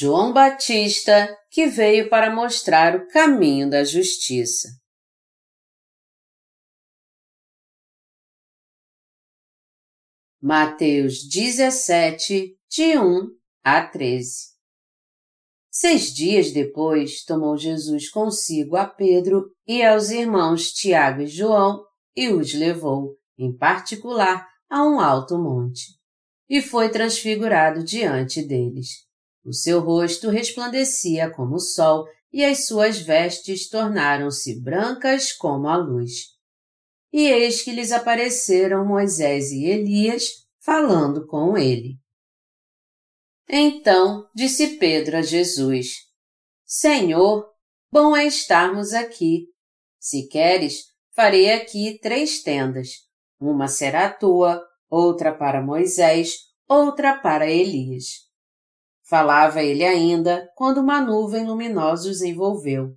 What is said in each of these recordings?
João Batista, que veio para mostrar o caminho da justiça. Mateus 17, de 1 a 13 Seis dias depois, tomou Jesus consigo a Pedro e aos irmãos Tiago e João e os levou, em particular, a um alto monte. E foi transfigurado diante deles o seu rosto resplandecia como o sol e as suas vestes tornaram-se brancas como a luz. E eis que lhes apareceram Moisés e Elias falando com ele. Então disse Pedro a Jesus: Senhor, bom é estarmos aqui. Se queres, farei aqui três tendas. Uma será tua, outra para Moisés, outra para Elias. Falava ele ainda quando uma nuvem luminosa os envolveu.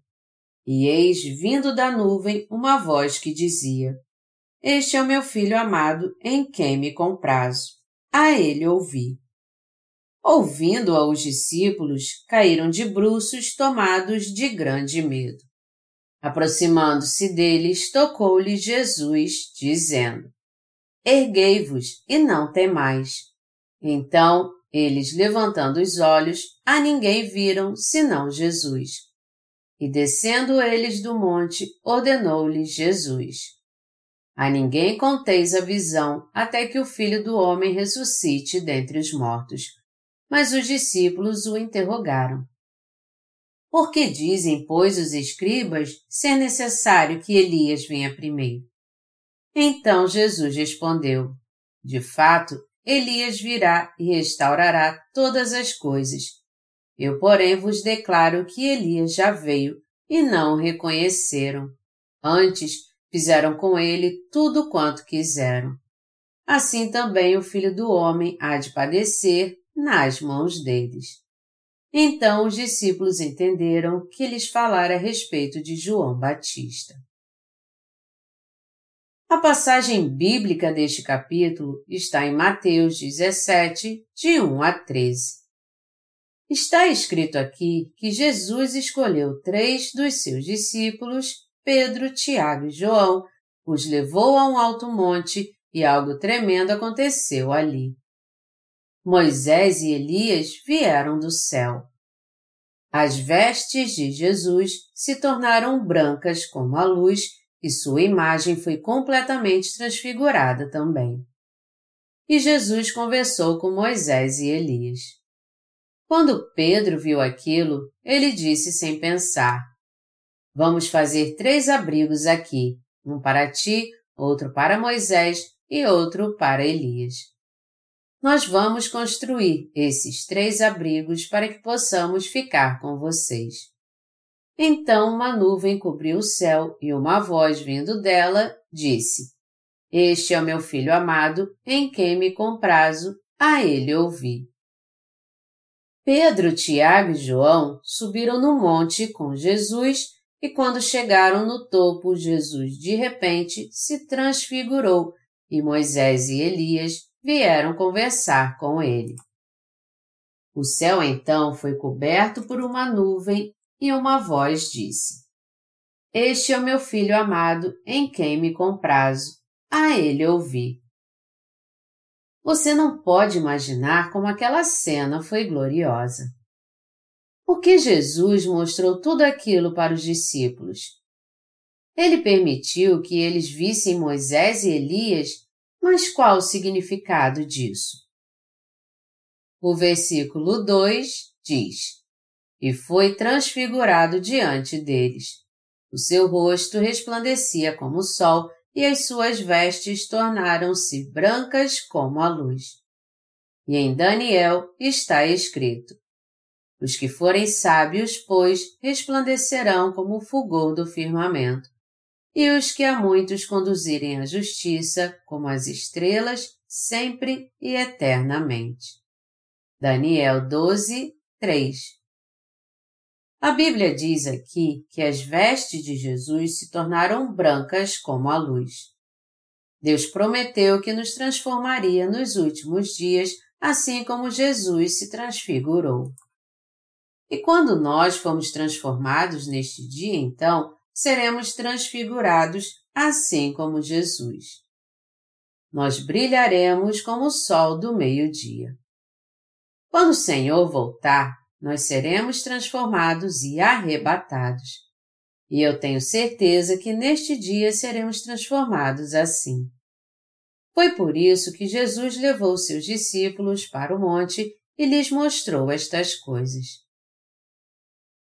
E eis vindo da nuvem uma voz que dizia: Este é o meu filho amado em quem me comprazo. A ele ouvi. Ouvindo-a os discípulos, caíram de bruços tomados de grande medo. Aproximando-se deles, tocou-lhe Jesus, dizendo: Erguei-vos e não temais. Então eles, levantando os olhos, a ninguém viram senão Jesus. E descendo eles do monte, ordenou-lhes Jesus: A ninguém conteis a visão até que o Filho do Homem ressuscite dentre os mortos. Mas os discípulos o interrogaram. Por que dizem, pois, os escribas ser necessário que Elias venha primeiro? Então Jesus respondeu: De fato, Elias virá e restaurará todas as coisas. Eu, porém, vos declaro que Elias já veio e não o reconheceram. Antes, fizeram com ele tudo quanto quiseram. Assim também o filho do homem há de padecer nas mãos deles. Então os discípulos entenderam que lhes falara a respeito de João Batista. A passagem bíblica deste capítulo está em Mateus 17, de 1 a 13. Está escrito aqui que Jesus escolheu três dos seus discípulos, Pedro, Tiago e João, os levou a um alto monte e algo tremendo aconteceu ali. Moisés e Elias vieram do céu. As vestes de Jesus se tornaram brancas como a luz e sua imagem foi completamente transfigurada também. E Jesus conversou com Moisés e Elias. Quando Pedro viu aquilo, ele disse sem pensar: Vamos fazer três abrigos aqui, um para ti, outro para Moisés e outro para Elias. Nós vamos construir esses três abrigos para que possamos ficar com vocês. Então uma nuvem cobriu o céu e uma voz vindo dela disse: Este é o meu filho amado, em quem me comprazo, a ele ouvi. Pedro, Tiago e João subiram no monte com Jesus e quando chegaram no topo, Jesus de repente se transfigurou e Moisés e Elias vieram conversar com ele. O céu então foi coberto por uma nuvem e uma voz disse: Este é o meu filho amado, em quem me comprazo. A ele ouvi. Você não pode imaginar como aquela cena foi gloriosa. Porque Jesus mostrou tudo aquilo para os discípulos. Ele permitiu que eles vissem Moisés e Elias, mas qual o significado disso? O versículo 2 diz: e foi transfigurado diante deles. O seu rosto resplandecia como o sol e as suas vestes tornaram-se brancas como a luz. E em Daniel está escrito: Os que forem sábios, pois, resplandecerão como o fulgor do firmamento, e os que a muitos conduzirem à justiça, como as estrelas, sempre e eternamente. Daniel 12, 3 a Bíblia diz aqui que as vestes de Jesus se tornaram brancas como a luz. Deus prometeu que nos transformaria nos últimos dias, assim como Jesus se transfigurou. E quando nós fomos transformados neste dia, então, seremos transfigurados assim como Jesus. Nós brilharemos como o sol do meio-dia. Quando o Senhor voltar, nós seremos transformados e arrebatados. E eu tenho certeza que neste dia seremos transformados assim. Foi por isso que Jesus levou seus discípulos para o monte e lhes mostrou estas coisas.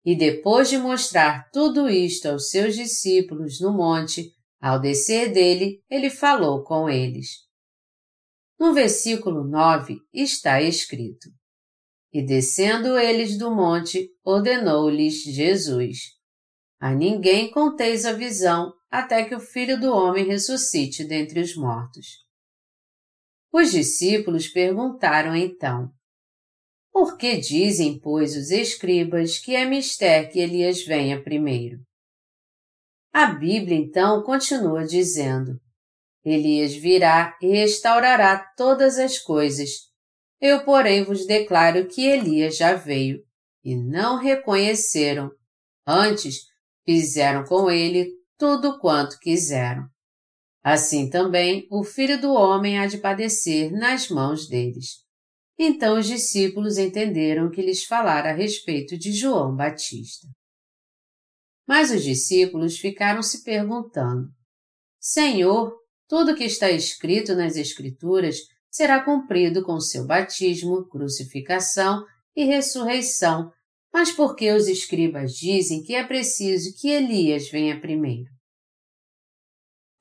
E depois de mostrar tudo isto aos seus discípulos no monte, ao descer dele, ele falou com eles. No versículo 9 está escrito: E descendo eles do monte, ordenou-lhes Jesus: A ninguém conteis a visão até que o filho do homem ressuscite dentre os mortos. Os discípulos perguntaram então: Por que dizem, pois, os escribas que é mister que Elias venha primeiro? A Bíblia então continua dizendo: Elias virá e restaurará todas as coisas. Eu, porém, vos declaro que Elias já veio, e não reconheceram. Antes, fizeram com ele tudo quanto quiseram. Assim também o filho do homem há de padecer nas mãos deles. Então os discípulos entenderam que lhes falara a respeito de João Batista. Mas os discípulos ficaram se perguntando: Senhor, tudo que está escrito nas Escrituras será cumprido com seu batismo, crucificação e ressurreição, mas por que os escribas dizem que é preciso que Elias venha primeiro?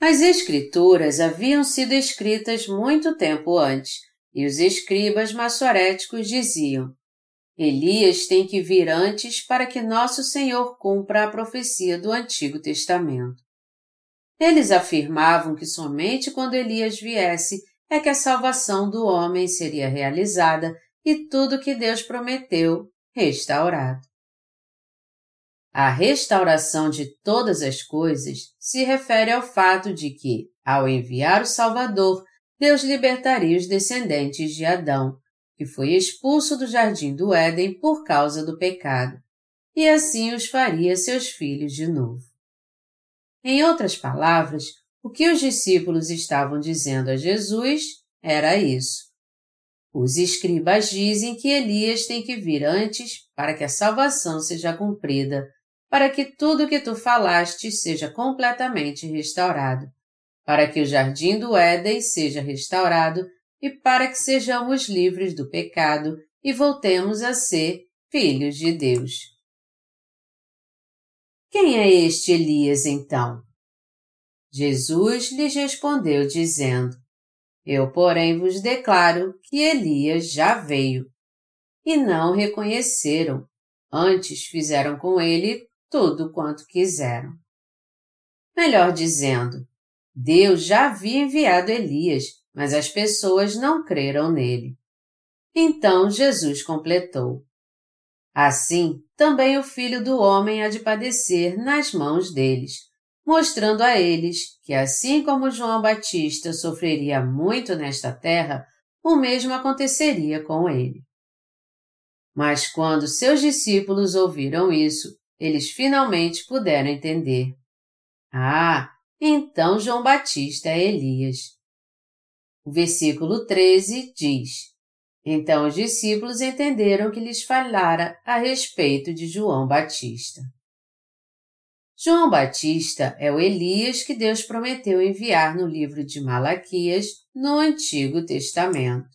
As Escrituras haviam sido escritas muito tempo antes, e os escribas maçoréticos diziam: Elias tem que vir antes para que nosso Senhor cumpra a profecia do Antigo Testamento. Eles afirmavam que somente quando Elias viesse é que a salvação do homem seria realizada e tudo que Deus prometeu restaurado. A restauração de todas as coisas se refere ao fato de que, ao enviar o Salvador, Deus libertaria os descendentes de Adão, que foi expulso do jardim do Éden por causa do pecado, e assim os faria seus filhos de novo. Em outras palavras, o que os discípulos estavam dizendo a Jesus era isso. Os escribas dizem que Elias tem que vir antes para que a salvação seja cumprida, para que tudo o que tu falaste seja completamente restaurado, para que o jardim do Éden seja restaurado e para que sejamos livres do pecado e voltemos a ser filhos de Deus. Quem é este Elias então? Jesus lhes respondeu dizendo: Eu, porém, vos declaro que Elias já veio. E não reconheceram, antes fizeram com ele tudo quanto quiseram. Melhor dizendo, Deus já havia enviado Elias, mas as pessoas não creram nele. Então Jesus completou: Assim, também o filho do homem há de padecer nas mãos deles, mostrando a eles que, assim como João Batista sofreria muito nesta terra, o mesmo aconteceria com ele. Mas quando seus discípulos ouviram isso, eles finalmente puderam entender. Ah, então João Batista é Elias. O versículo 13 diz: Então os discípulos entenderam que lhes falara a respeito de João Batista. João Batista é o Elias que Deus prometeu enviar no livro de Malaquias, no Antigo Testamento.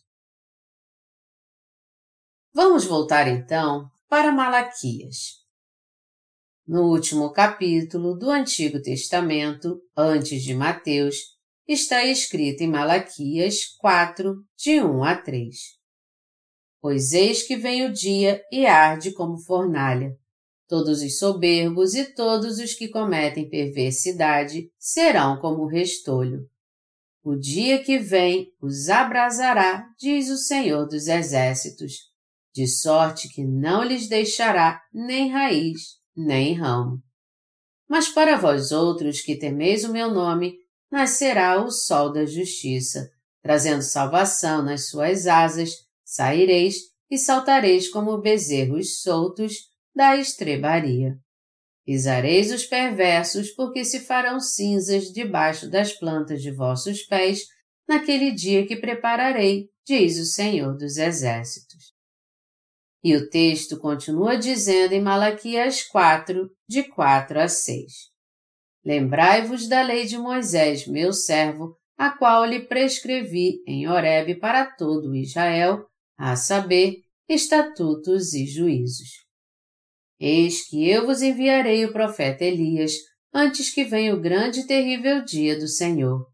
Vamos voltar então para Malaquias. No último capítulo do Antigo Testamento, antes de Mateus, está escrito em Malaquias 4, de 1 a 3. Pois eis que vem o dia e arde como fornalha. Todos os soberbos e todos os que cometem perversidade serão como restolho. O dia que vem os abrasará, diz o Senhor dos Exércitos, de sorte que não lhes deixará nem raiz nem ramo. Mas para vós outros que temeis o meu nome, nascerá o sol da justiça, trazendo salvação nas suas asas, saireis e saltareis como bezerros soltos, da estrebaria. Pisareis os perversos, porque se farão cinzas debaixo das plantas de vossos pés, naquele dia que prepararei, diz o Senhor dos Exércitos. E o texto continua dizendo em Malaquias 4, de 4 a 6. Lembrai-vos da lei de Moisés, meu servo, a qual lhe prescrevi em Horebe para todo Israel, a saber, estatutos e juízos. Eis que eu vos enviarei o profeta Elias, antes que venha o grande e terrível dia do Senhor.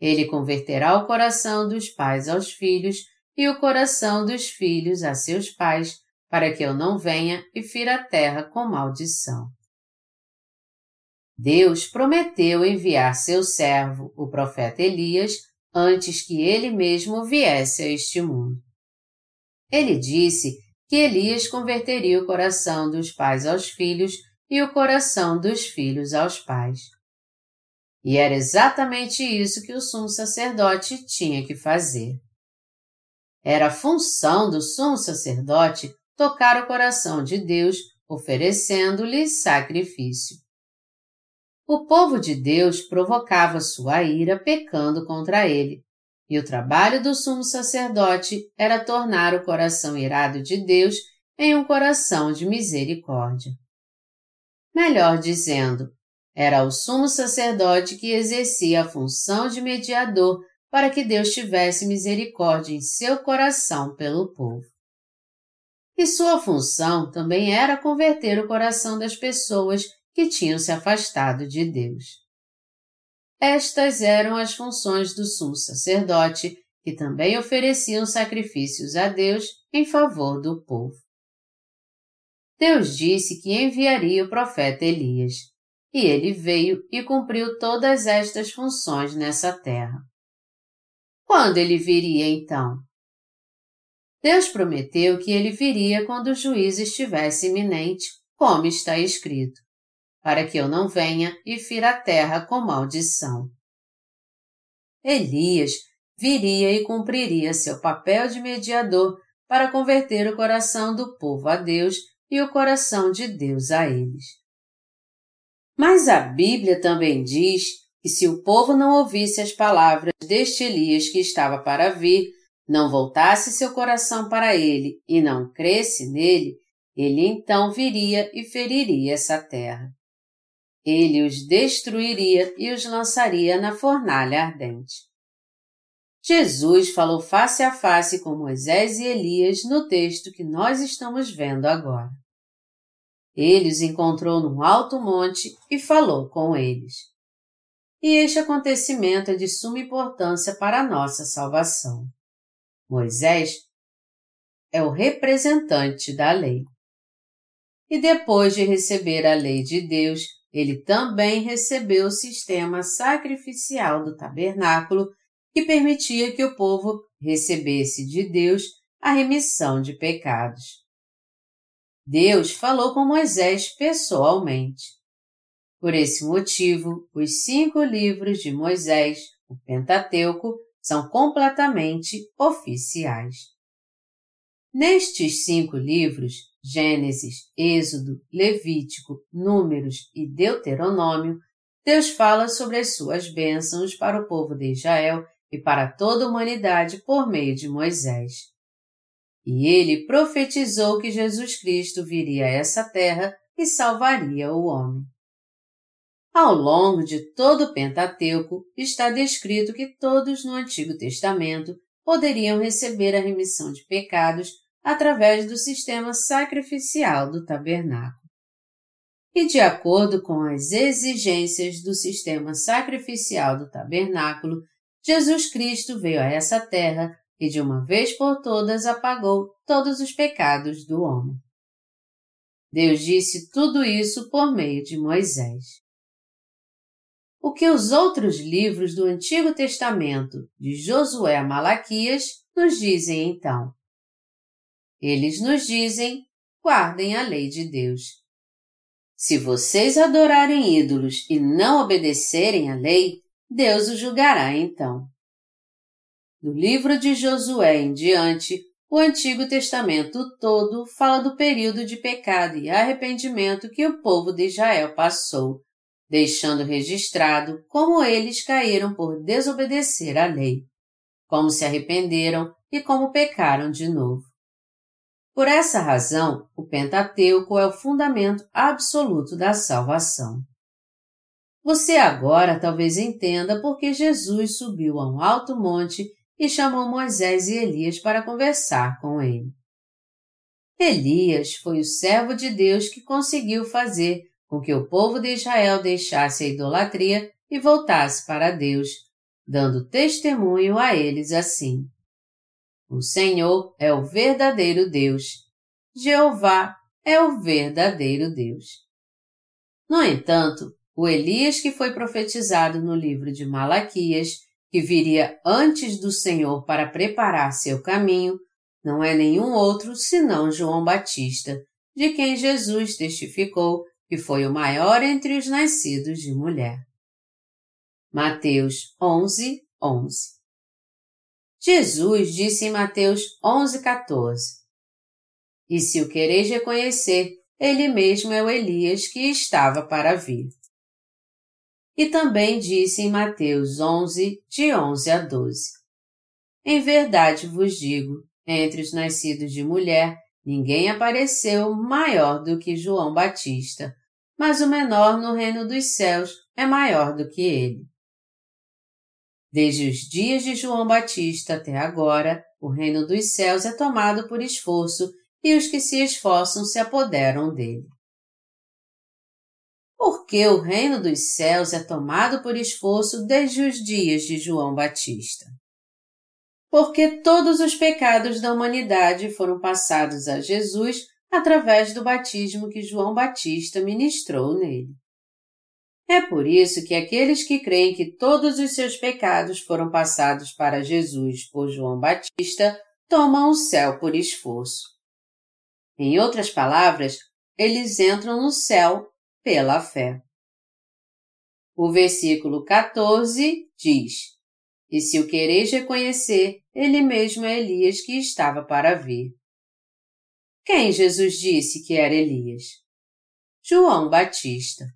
Ele converterá o coração dos pais aos filhos e o coração dos filhos a seus pais, para que eu não venha e fira a terra com maldição. Deus prometeu enviar seu servo, o profeta Elias, antes que ele mesmo viesse a este mundo. Ele disse que Elias converteria o coração dos pais aos filhos e o coração dos filhos aos pais. E era exatamente isso que o sumo sacerdote tinha que fazer. Era função do sumo sacerdote tocar o coração de Deus, oferecendo-lhe sacrifício. O povo de Deus provocava sua ira pecando contra ele, e o trabalho do sumo sacerdote era tornar o coração irado de Deus em um coração de misericórdia. Melhor dizendo, era o sumo sacerdote que exercia a função de mediador para que Deus tivesse misericórdia em seu coração pelo povo. E sua função também era converter o coração das pessoas que tinham se afastado de Deus. Estas eram as funções do sumo sacerdote, que também ofereciam sacrifícios a Deus em favor do povo. Deus disse que enviaria o profeta Elias, e ele veio e cumpriu todas estas funções nessa terra. Quando ele viria então? Deus prometeu que ele viria quando o juízo estivesse iminente, como está escrito para que eu não venha e fira a terra com maldição. Elias viria e cumpriria seu papel de mediador para converter o coração do povo a Deus e o coração de Deus a eles. Mas a Bíblia também diz que se o povo não ouvisse as palavras deste Elias que estava para vir, não voltasse seu coração para ele e não cresce nele, ele então viria e feriria essa terra. Ele os destruiria e os lançaria na fornalha ardente. Jesus falou face a face com Moisés e Elias no texto que nós estamos vendo agora. Ele os encontrou num alto monte e falou com eles. E este acontecimento é de suma importância para a nossa salvação. Moisés é o representante da lei. E depois de receber a lei de Deus, ele também recebeu o sistema sacrificial do tabernáculo que permitia que o povo recebesse de Deus a remissão de pecados. Deus falou com Moisés pessoalmente. Por esse motivo, os cinco livros de Moisés, o Pentateuco, são completamente oficiais. Nestes cinco livros, Gênesis, Êxodo, Levítico, Números e Deuteronômio, Deus fala sobre as suas bênçãos para o povo de Israel e para toda a humanidade por meio de Moisés. E ele profetizou que Jesus Cristo viria a essa terra e salvaria o homem. Ao longo de todo o Pentateuco está descrito que todos no Antigo Testamento poderiam receber a remissão de pecados através do sistema sacrificial do tabernáculo. E de acordo com as exigências do sistema sacrificial do tabernáculo, Jesus Cristo veio a essa terra e de uma vez por todas apagou todos os pecados do homem. Deus disse tudo isso por meio de Moisés. O que os outros livros do Antigo Testamento, de Josué a Malaquias, nos dizem então? Eles nos dizem: guardem a lei de Deus. Se vocês adorarem ídolos e não obedecerem à lei, Deus os julgará então. Do livro de Josué em diante, o Antigo Testamento todo fala do período de pecado e arrependimento que o povo de Israel passou, deixando registrado como eles caíram por desobedecer à lei, como se arrependeram e como pecaram de novo. Por essa razão, o Pentateuco é o fundamento absoluto da salvação. Você agora talvez entenda por que Jesus subiu a um alto monte e chamou Moisés e Elias para conversar com ele. Elias foi o servo de Deus que conseguiu fazer com que o povo de Israel deixasse a idolatria e voltasse para Deus, dando testemunho a eles assim: O Senhor é o verdadeiro Deus. Jeová é o verdadeiro Deus. No entanto, o Elias que foi profetizado no livro de Malaquias, que viria antes do Senhor para preparar seu caminho, não é nenhum outro senão João Batista, de quem Jesus testificou que foi o maior entre os nascidos de mulher. Mateus 11, 11 Jesus disse em Mateus 11, 14 E se o quereis reconhecer, ele mesmo é o Elias que estava para vir. E também disse em Mateus 11, de 11 a 12 Em verdade vos digo, entre os nascidos de mulher, Ninguém apareceu maior do que João Batista, mas o menor no reino dos céus é maior do que ele. Desde os dias de João Batista até agora, o reino dos céus é tomado por esforço e os que se esforçam se apoderam dele. Por que o reino dos céus é tomado por esforço desde os dias de João Batista? porque todos os pecados da humanidade foram passados a Jesus através do batismo que João Batista ministrou nele. É por isso que aqueles que creem que todos os seus pecados foram passados para Jesus por João Batista tomam o céu por esforço. Em outras palavras, eles entram no céu pela fé. O versículo 14 diz: e se o quereis reconhecer, ele mesmo é Elias que estava para vir. Quem Jesus disse que era Elias? João Batista.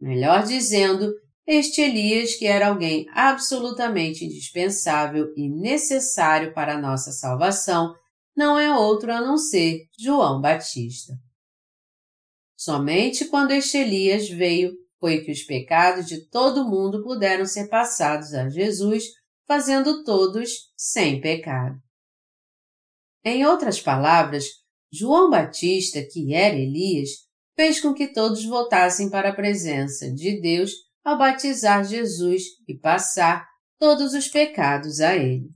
Melhor dizendo, este Elias, que era alguém absolutamente indispensável e necessário para a nossa salvação, não é outro a não ser João Batista. Somente quando este Elias veio foi que os pecados de todo mundo puderam ser passados a Jesus, fazendo todos sem pecado. Em outras palavras, João Batista, que era Elias, fez com que todos voltassem para a presença de Deus ao batizar Jesus e passar todos os pecados a ele.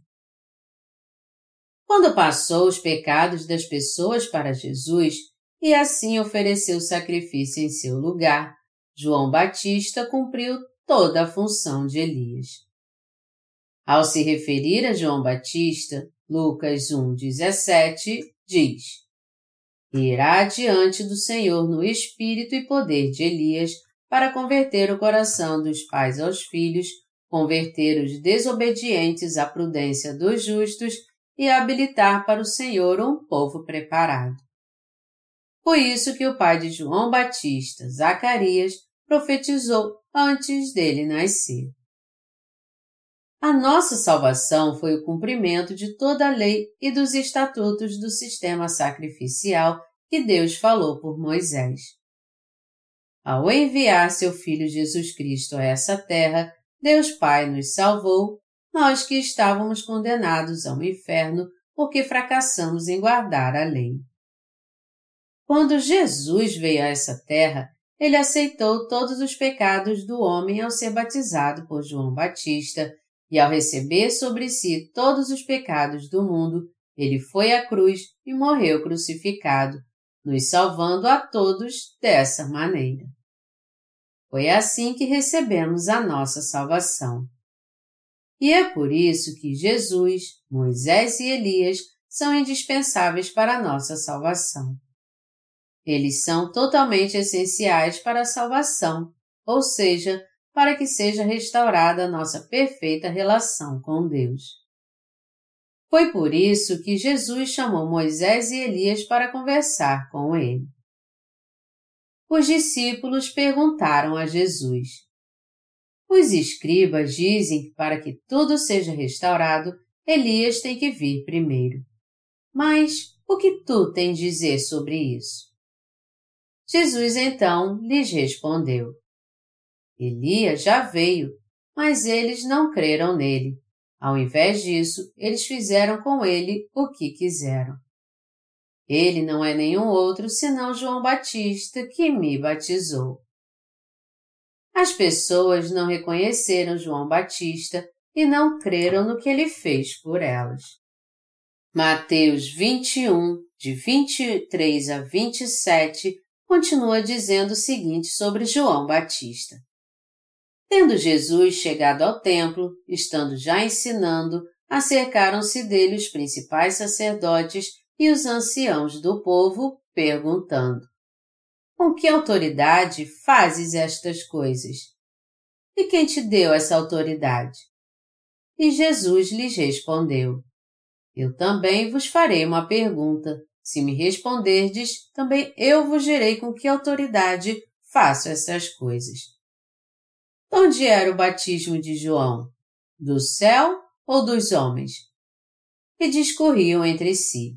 Quando passou os pecados das pessoas para Jesus e assim ofereceu sacrifício em seu lugar, João Batista cumpriu toda a função de Elias. Ao se referir a João Batista, Lucas 1,17 diz: Irá diante do Senhor no espírito e poder de Elias para converter o coração dos pais aos filhos, converter os desobedientes à prudência dos justos e habilitar para o Senhor um povo preparado. Foi isso que o pai de João Batista, Zacarias, profetizou antes dele nascer. A nossa salvação foi o cumprimento de toda a lei e dos estatutos do sistema sacrificial que Deus falou por Moisés. Ao enviar seu Filho Jesus Cristo a essa terra, Deus Pai nos salvou, nós que estávamos condenados ao inferno porque fracassamos em guardar a lei. Quando Jesus veio a essa terra, ele aceitou todos os pecados do homem ao ser batizado por João Batista, e ao receber sobre si todos os pecados do mundo, ele foi à cruz e morreu crucificado, nos salvando a todos dessa maneira. Foi assim que recebemos a nossa salvação. E é por isso que Jesus, Moisés e Elias são indispensáveis para a nossa salvação. Eles são totalmente essenciais para a salvação, ou seja, para que seja restaurada a nossa perfeita relação com Deus. Foi por isso que Jesus chamou Moisés e Elias para conversar com ele. Os discípulos perguntaram a Jesus: Os escribas dizem que para que tudo seja restaurado, Elias tem que vir primeiro. Mas o que tu tens dizer sobre isso? Jesus então lhes respondeu: Elias já veio, mas eles não creram nele. Ao invés disso, eles fizeram com ele o que quiseram. Ele não é nenhum outro senão João Batista que me batizou. As pessoas não reconheceram João Batista e não creram no que ele fez por elas. Mateus 21, de 23 a 27, continua dizendo o seguinte sobre João Batista. Tendo Jesus chegado ao templo, estando já ensinando, acercaram-se dele os principais sacerdotes e os anciãos do povo, perguntando: Com que autoridade fazes estas coisas? E quem te deu essa autoridade? E Jesus lhes respondeu: Eu também vos farei uma pergunta. Se me responderdes, também eu vos direi com que autoridade faço essas coisas. Onde era o batismo de João? Do céu ou dos homens? E discorriam entre si.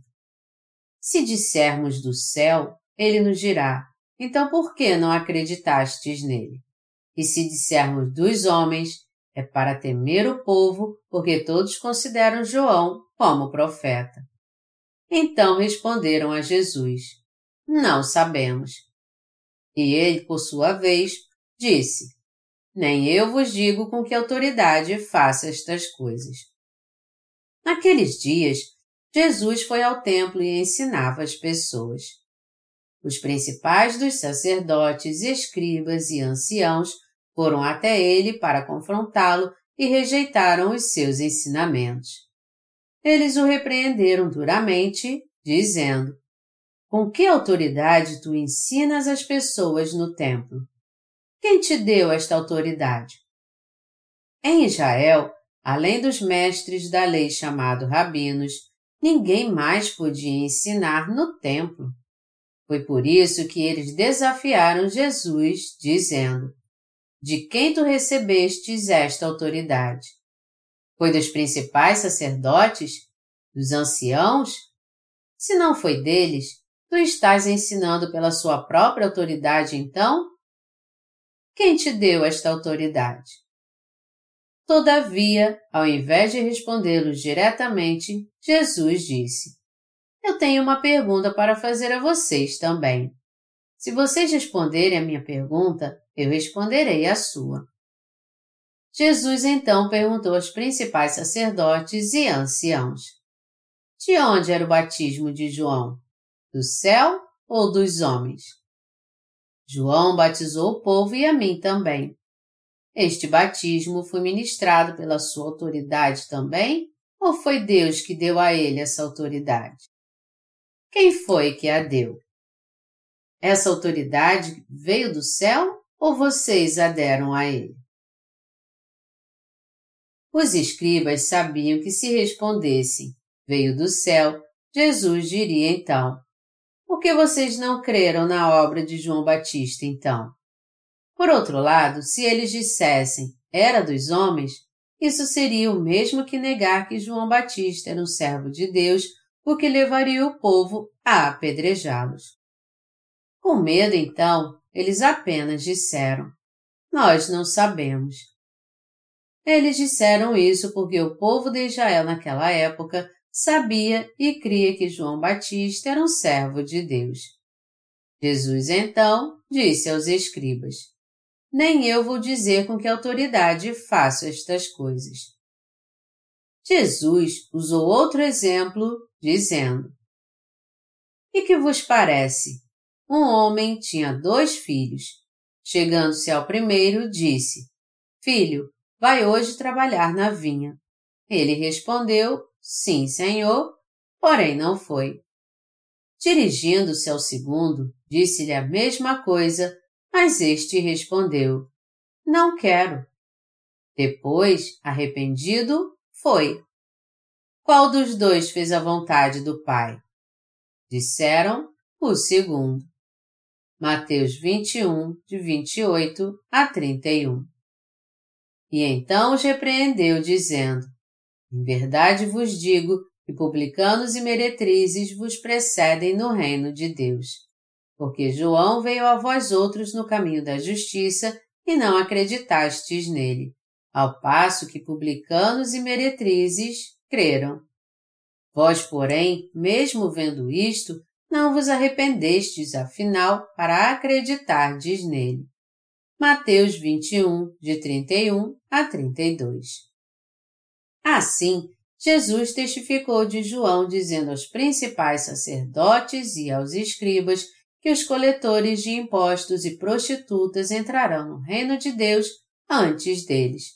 Se dissermos do céu, ele nos dirá: então por que não acreditastes nele? E se dissermos dos homens, é para temer o povo, porque todos consideram João como profeta. Então responderam a Jesus: Não sabemos. E ele, por sua vez, disse: Nem eu vos digo com que autoridade faça estas coisas. Naqueles dias, Jesus foi ao templo e ensinava as pessoas. Os principais dos sacerdotes, escribas e anciãos foram até ele para confrontá-lo e rejeitaram os seus ensinamentos. Eles o repreenderam duramente, dizendo: Com que autoridade tu ensinas as pessoas no templo? Quem te deu esta autoridade? Em Israel, além dos mestres da lei chamados rabinos, ninguém mais podia ensinar no templo. Foi por isso que eles desafiaram Jesus, dizendo: de quem tu recebestes esta autoridade? Foi dos principais sacerdotes? Dos anciãos? Se não foi deles, tu estás ensinando pela sua própria autoridade então? Quem te deu esta autoridade? Todavia, ao invés de respondê-los diretamente, Jesus disse: Eu tenho uma pergunta para fazer a vocês também. Se vocês responderem a minha pergunta, eu responderei a sua. Jesus então perguntou aos principais sacerdotes e anciãos: De onde era o batismo de João? Do céu ou dos homens? João batizou o povo e a mim também. Este batismo foi ministrado pela sua autoridade também, ou foi Deus que deu a ele essa autoridade? Quem foi que a deu? Essa autoridade veio do céu ou vocês a deram a ele? Os escribas sabiam que se respondessem, veio do céu, Jesus diria então: Por que vocês não creram na obra de João Batista então? Por outro lado, se eles dissessem, era dos homens, isso seria o mesmo que negar que João Batista era um servo de Deus, o que levaria o povo a apedrejá-los. Com medo, então, eles apenas disseram: Nós não sabemos. Eles disseram isso porque o povo de Israel naquela época sabia e cria que João Batista era um servo de Deus. Jesus então disse aos escribas: Nem eu vou dizer com que autoridade faço estas coisas. Jesus usou outro exemplo, dizendo: E que vos parece? um homem tinha dois filhos. Chegando-se ao primeiro, disse: Filho, vai hoje trabalhar na vinha. Ele respondeu: Sim, senhor, porém não foi. Dirigindo-se ao segundo, disse-lhe a mesma coisa, mas este respondeu: Não quero. Depois, arrependido, foi. Qual dos dois fez a vontade do Pai? Disseram o segundo. Mateus 21, de 28 a 31. E então os repreendeu, dizendo: Em verdade vos digo que publicanos e meretrizes vos precedem no reino de Deus. Porque João veio a vós outros no caminho da justiça e não acreditastes nele, ao passo que publicanos e meretrizes creram. Vós, porém, mesmo vendo isto, não vos arrependestes, afinal, para acreditardes nele. Mateus 21, de 31 a 32. Assim, Jesus testificou de João, dizendo aos principais sacerdotes e aos escribas que os coletores de impostos e prostitutas entrarão no reino de Deus antes deles,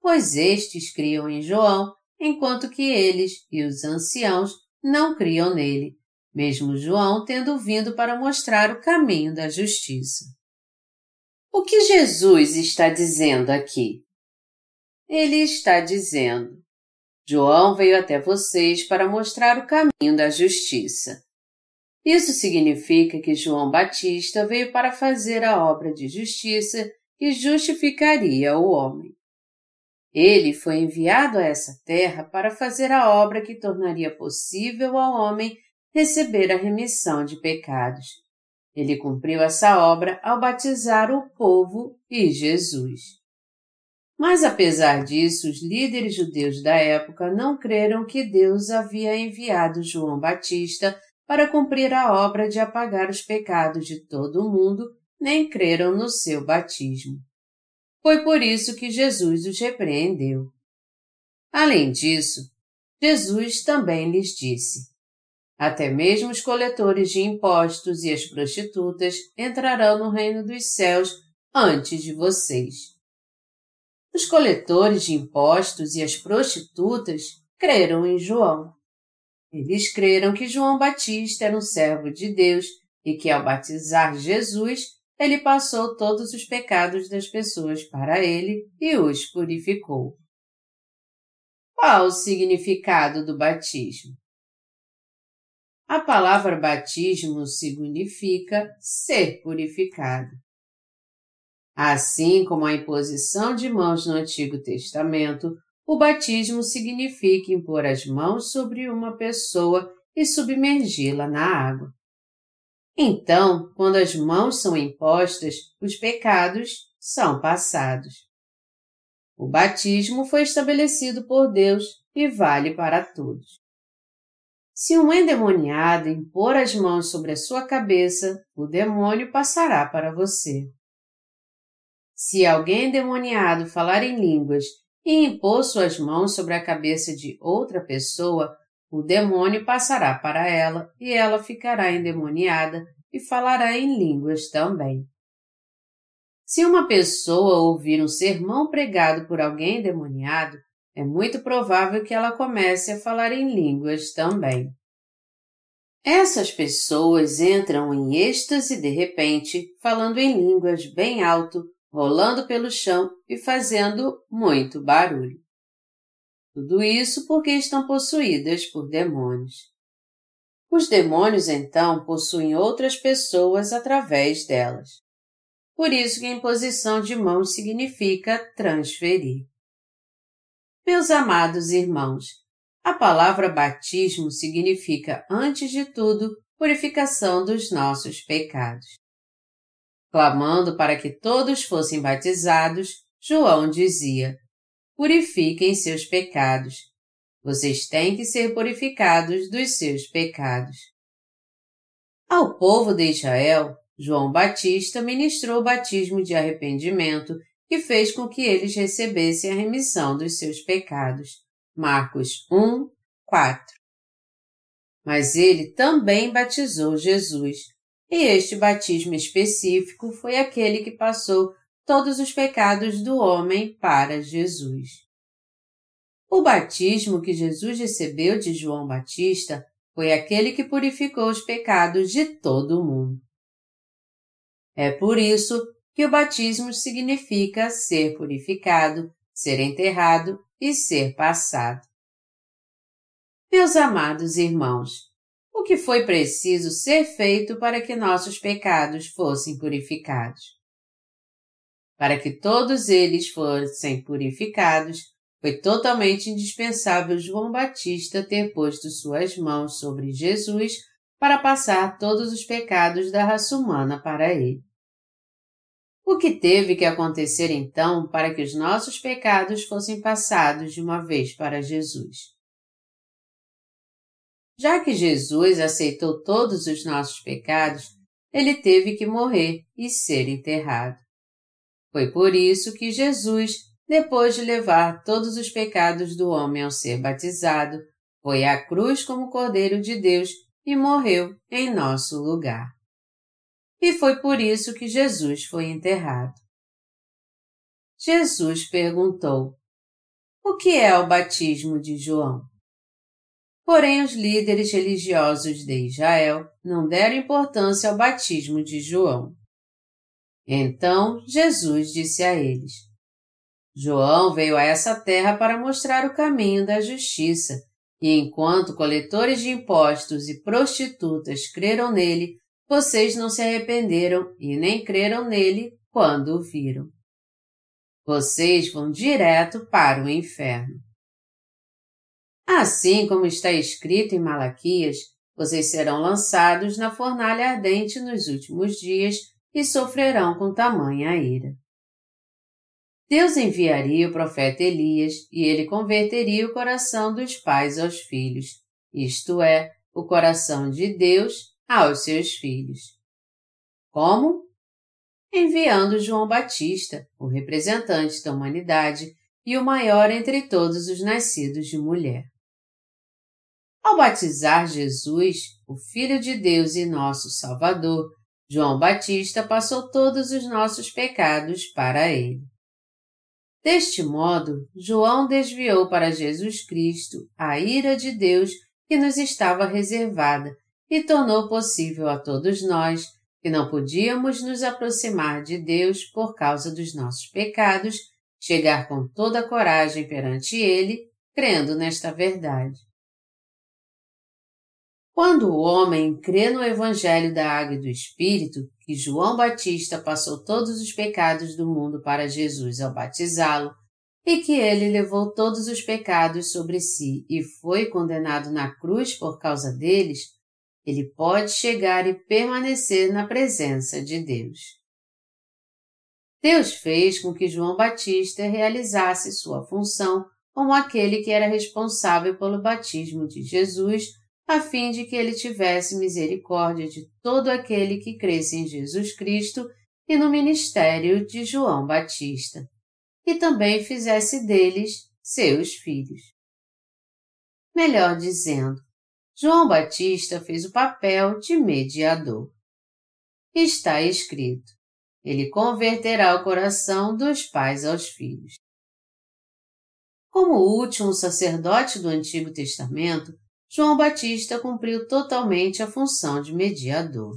pois estes criam em João, enquanto que eles e os anciãos não criam nele, mesmo João tendo vindo para mostrar o caminho da justiça. O que Jesus está dizendo aqui? Ele está dizendo: João veio até vocês para mostrar o caminho da justiça. Isso significa que João Batista veio para fazer a obra de justiça que justificaria o homem. Ele foi enviado a essa terra para fazer a obra que tornaria possível ao homem receber a remissão de pecados. Ele cumpriu essa obra ao batizar o povo e Jesus. Mas apesar disso, os líderes judeus da época não creram que Deus havia enviado João Batista para cumprir a obra de apagar os pecados de todo o mundo, nem creram no seu batismo. Foi por isso que Jesus os repreendeu. Além disso, Jesus também lhes disse: até mesmo os coletores de impostos e as prostitutas entrarão no reino dos céus antes de vocês. Os coletores de impostos e as prostitutas creram em João. Eles creram que João Batista era um servo de Deus e que, ao batizar Jesus, ele passou todos os pecados das pessoas para ele e os purificou. Qual o significado do batismo? A palavra batismo significa ser purificado. Assim como a imposição de mãos no Antigo Testamento, o batismo significa impor as mãos sobre uma pessoa e submergi-la na água. Então, quando as mãos são impostas, os pecados são passados. O batismo foi estabelecido por Deus e vale para todos. Se um endemoniado impor as mãos sobre a sua cabeça, o demônio passará para você. Se alguém endemoniado falar em línguas e impor suas mãos sobre a cabeça de outra pessoa, o demônio passará para ela e ela ficará endemoniada e falará em línguas também. Se uma pessoa ouvir um sermão pregado por alguém endemoniado, é muito provável que ela comece a falar em línguas também. Essas pessoas entram em êxtase de repente, falando em línguas bem alto, rolando pelo chão e fazendo muito barulho. Tudo isso porque estão possuídas por demônios. Os demônios então possuem outras pessoas através delas. Por isso que a imposição de mãos significa transferir. Meus amados irmãos, a palavra batismo significa, antes de tudo, purificação dos nossos pecados. Clamando para que todos fossem batizados, João dizia: Purifiquem seus pecados. Vocês têm que ser purificados dos seus pecados. Ao povo de Israel, João Batista ministrou o batismo de arrependimento que fez com que eles recebessem a remissão dos seus pecados. Marcos 1, 4. Mas ele também batizou Jesus, e este batismo específico foi aquele que passou todos os pecados do homem para Jesus. O batismo que Jesus recebeu de João Batista foi aquele que purificou os pecados de todo o mundo. É por isso que o batismo significa ser purificado, ser enterrado e ser passado. Meus amados irmãos, o que foi preciso ser feito para que nossos pecados fossem purificados? Para que todos eles fossem purificados, foi totalmente indispensável João Batista ter posto suas mãos sobre Jesus para passar todos os pecados da raça humana para ele. O que teve que acontecer então para que os nossos pecados fossem passados de uma vez para Jesus? Já que Jesus aceitou todos os nossos pecados, ele teve que morrer e ser enterrado. Foi por isso que Jesus, depois de levar todos os pecados do homem ao ser batizado, foi à cruz como Cordeiro de Deus e morreu em nosso lugar. E foi por isso que Jesus foi enterrado. Jesus perguntou: O que é o batismo de João? Porém, os líderes religiosos de Israel não deram importância ao batismo de João. Então Jesus disse a eles: João veio a essa terra para mostrar o caminho da justiça, e enquanto coletores de impostos e prostitutas creram nele, vocês não se arrependeram e nem creram nele quando o viram. Vocês vão direto para o inferno. Assim como está escrito em Malaquias, vocês serão lançados na fornalha ardente nos últimos dias e sofrerão com tamanha ira. Deus enviaria o profeta Elias e ele converteria o coração dos pais aos filhos, isto é, o coração de Deus aos seus filhos. Como? Enviando João Batista, o representante da humanidade e o maior entre todos os nascidos de mulher. Ao batizar Jesus, o Filho de Deus e nosso Salvador, João Batista passou todos os nossos pecados para ele. Deste modo, João desviou para Jesus Cristo a ira de Deus que nos estava reservada e tornou possível a todos nós, que não podíamos nos aproximar de Deus por causa dos nossos pecados, chegar com toda coragem perante Ele, crendo nesta verdade. Quando o homem crê no Evangelho da Água e do Espírito, que João Batista passou todos os pecados do mundo para Jesus ao batizá-lo, e que ele levou todos os pecados sobre si e foi condenado na cruz por causa deles, ele pode chegar e permanecer na presença de Deus. Deus fez com que João Batista realizasse sua função como aquele que era responsável pelo batismo de Jesus a fim de que ele tivesse misericórdia de todo aquele que cresce em Jesus Cristo e no ministério de João Batista, e também fizesse deles seus filhos. Melhor dizendo, João Batista fez o papel de mediador. Está escrito: ele converterá o coração dos pais aos filhos. Como o último sacerdote do Antigo Testamento, João Batista cumpriu totalmente a função de mediador.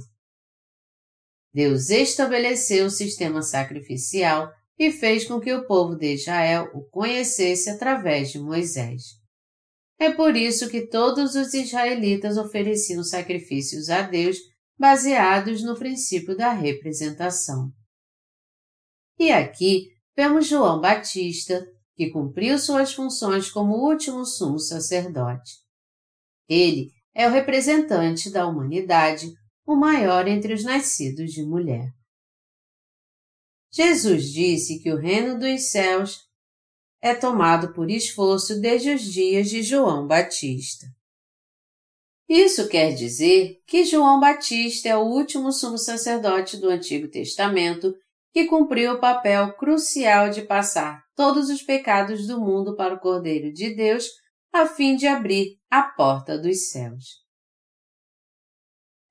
Deus estabeleceu o sistema sacrificial e fez com que o povo de Israel o conhecesse através de Moisés. É por isso que todos os israelitas ofereciam sacrifícios a Deus baseados no princípio da representação. E aqui vemos João Batista, que cumpriu suas funções como último sumo sacerdote. Ele é o representante da humanidade, o maior entre os nascidos de mulher. Jesus disse que o reino dos céus é tomado por esforço desde os dias de João Batista. Isso quer dizer que João Batista é o último sumo sacerdote do Antigo Testamento que cumpriu o papel crucial de passar todos os pecados do mundo para o Cordeiro de Deus a fim de abrir a porta dos céus.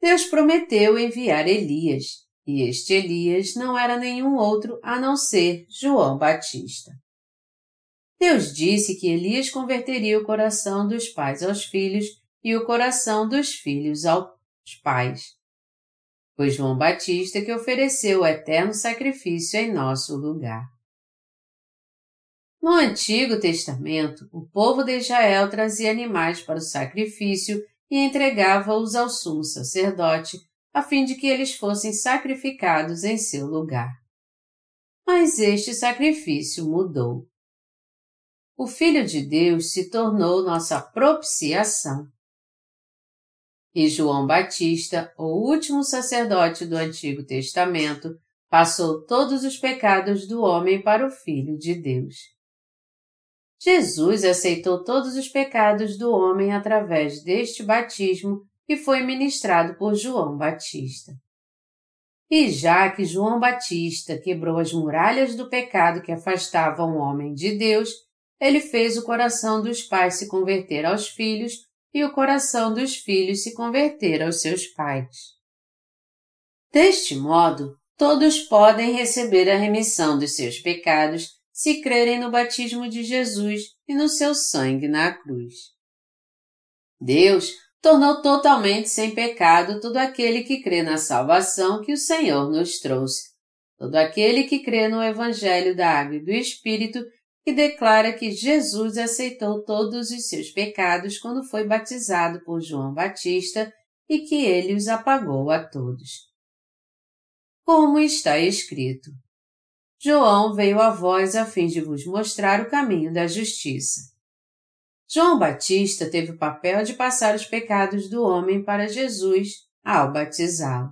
Deus prometeu enviar Elias, e este Elias não era nenhum outro a não ser João Batista. Deus disse que Elias converteria o coração dos pais aos filhos e o coração dos filhos aos pais. Foi João Batista que ofereceu o eterno sacrifício em nosso lugar. No Antigo Testamento, o povo de Israel trazia animais para o sacrifício e entregava-os ao sumo sacerdote, a fim de que eles fossem sacrificados em seu lugar. Mas este sacrifício mudou. O Filho de Deus se tornou nossa propiciação. E João Batista, o último sacerdote do Antigo Testamento, passou todos os pecados do homem para o Filho de Deus. Jesus aceitou todos os pecados do homem através deste batismo que foi ministrado por João Batista. E já que João Batista quebrou as muralhas do pecado que afastavam o homem de Deus, ele fez o coração dos pais se converter aos filhos e o coração dos filhos se converter aos seus pais. Deste modo, todos podem receber a remissão dos seus pecados se crerem no batismo de Jesus e no seu sangue na cruz. Deus tornou totalmente sem pecado todo aquele que crê na salvação que o Senhor nos trouxe, todo aquele que crê no Evangelho da Água e do Espírito que declara que Jesus aceitou todos os seus pecados quando foi batizado por João Batista e que ele os apagou a todos. Como está escrito: João veio a vós a fim de vos mostrar o caminho da justiça. João Batista teve o papel de passar os pecados do homem para Jesus ao batizá-lo.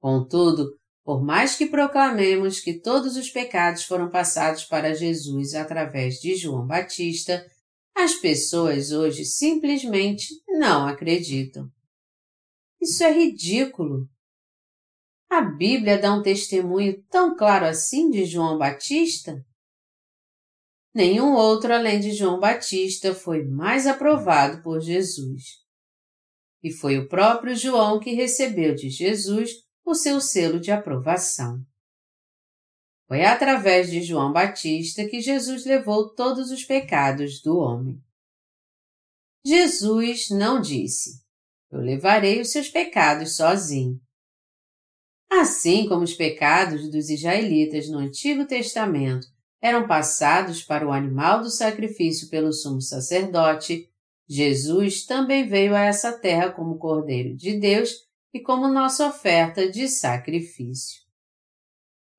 Contudo, por mais que proclamemos que todos os pecados foram passados para Jesus através de João Batista, as pessoas hoje simplesmente não acreditam. Isso é ridículo. A Bíblia dá um testemunho tão claro assim de João Batista? Nenhum outro além de João Batista foi mais aprovado por Jesus. E foi o próprio João que recebeu de Jesus o seu selo de aprovação. Foi através de João Batista que Jesus levou todos os pecados do homem. Jesus não disse: Eu levarei os seus pecados sozinho. Assim como os pecados dos israelitas no Antigo Testamento eram passados para o animal do sacrifício pelo sumo sacerdote, Jesus também veio a essa terra como Cordeiro de Deus e como nossa oferta de sacrifício.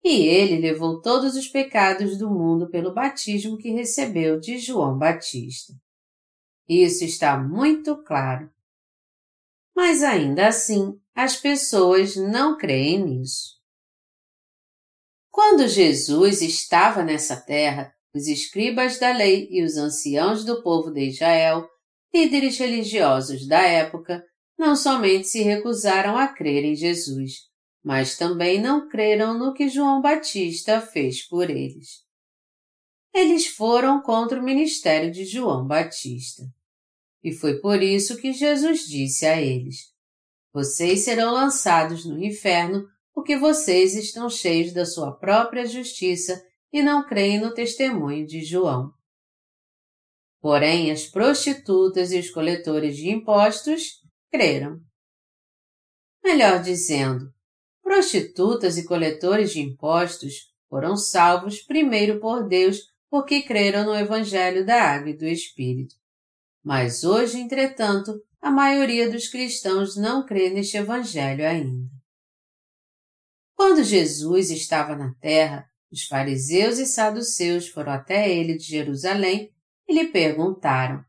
E ele levou todos os pecados do mundo pelo batismo que recebeu de João Batista. Isso está muito claro. Mas ainda assim, as pessoas não creem nisso. Quando Jesus estava nessa terra, os escribas da lei e os anciãos do povo de Israel, líderes religiosos da época, não somente se recusaram a crer em Jesus, mas também não creram no que João Batista fez por eles. Eles foram contra o ministério de João Batista. E foi por isso que Jesus disse a eles: vocês serão lançados no inferno porque vocês estão cheios da sua própria justiça e não creem no testemunho de João. Porém, as prostitutas e os coletores de impostos creram. Melhor dizendo, prostitutas e coletores de impostos foram salvos primeiro por Deus porque creram no Evangelho da Água e do Espírito. Mas hoje, entretanto, a maioria dos cristãos não crê neste Evangelho ainda. Quando Jesus estava na terra, os fariseus e saduceus foram até ele de Jerusalém e lhe perguntaram: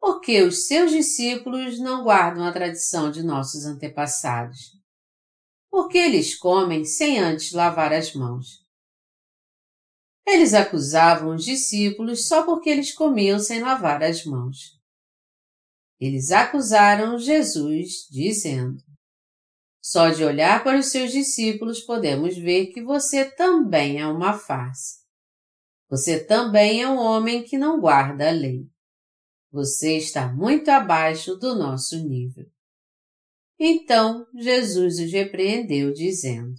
Por que os seus discípulos não guardam a tradição de nossos antepassados? Por que eles comem sem antes lavar as mãos? Eles acusavam os discípulos só porque eles comiam sem lavar as mãos. Eles acusaram Jesus, dizendo: Só de olhar para os seus discípulos podemos ver que você também é uma farsa. Você também é um homem que não guarda a lei. Você está muito abaixo do nosso nível. Então Jesus os repreendeu, dizendo: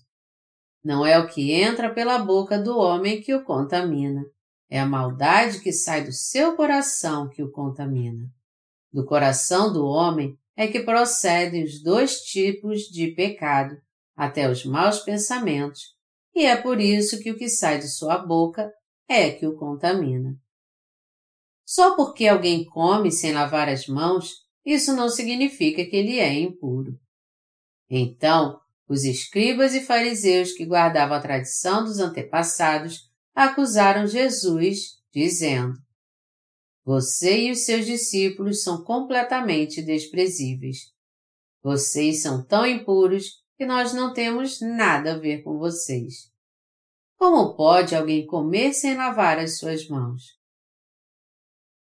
Não é o que entra pela boca do homem que o contamina, é a maldade que sai do seu coração que o contamina. Do coração do homem é que procedem os dois tipos de pecado, até os maus pensamentos, e é por isso que o que sai de sua boca é que o contamina. Só porque alguém come sem lavar as mãos, isso não significa que ele é impuro. Então, os escribas e fariseus que guardavam a tradição dos antepassados acusaram Jesus, dizendo: Você e os seus discípulos são completamente desprezíveis. Vocês são tão impuros que nós não temos nada a ver com vocês. Como pode alguém comer sem lavar as suas mãos?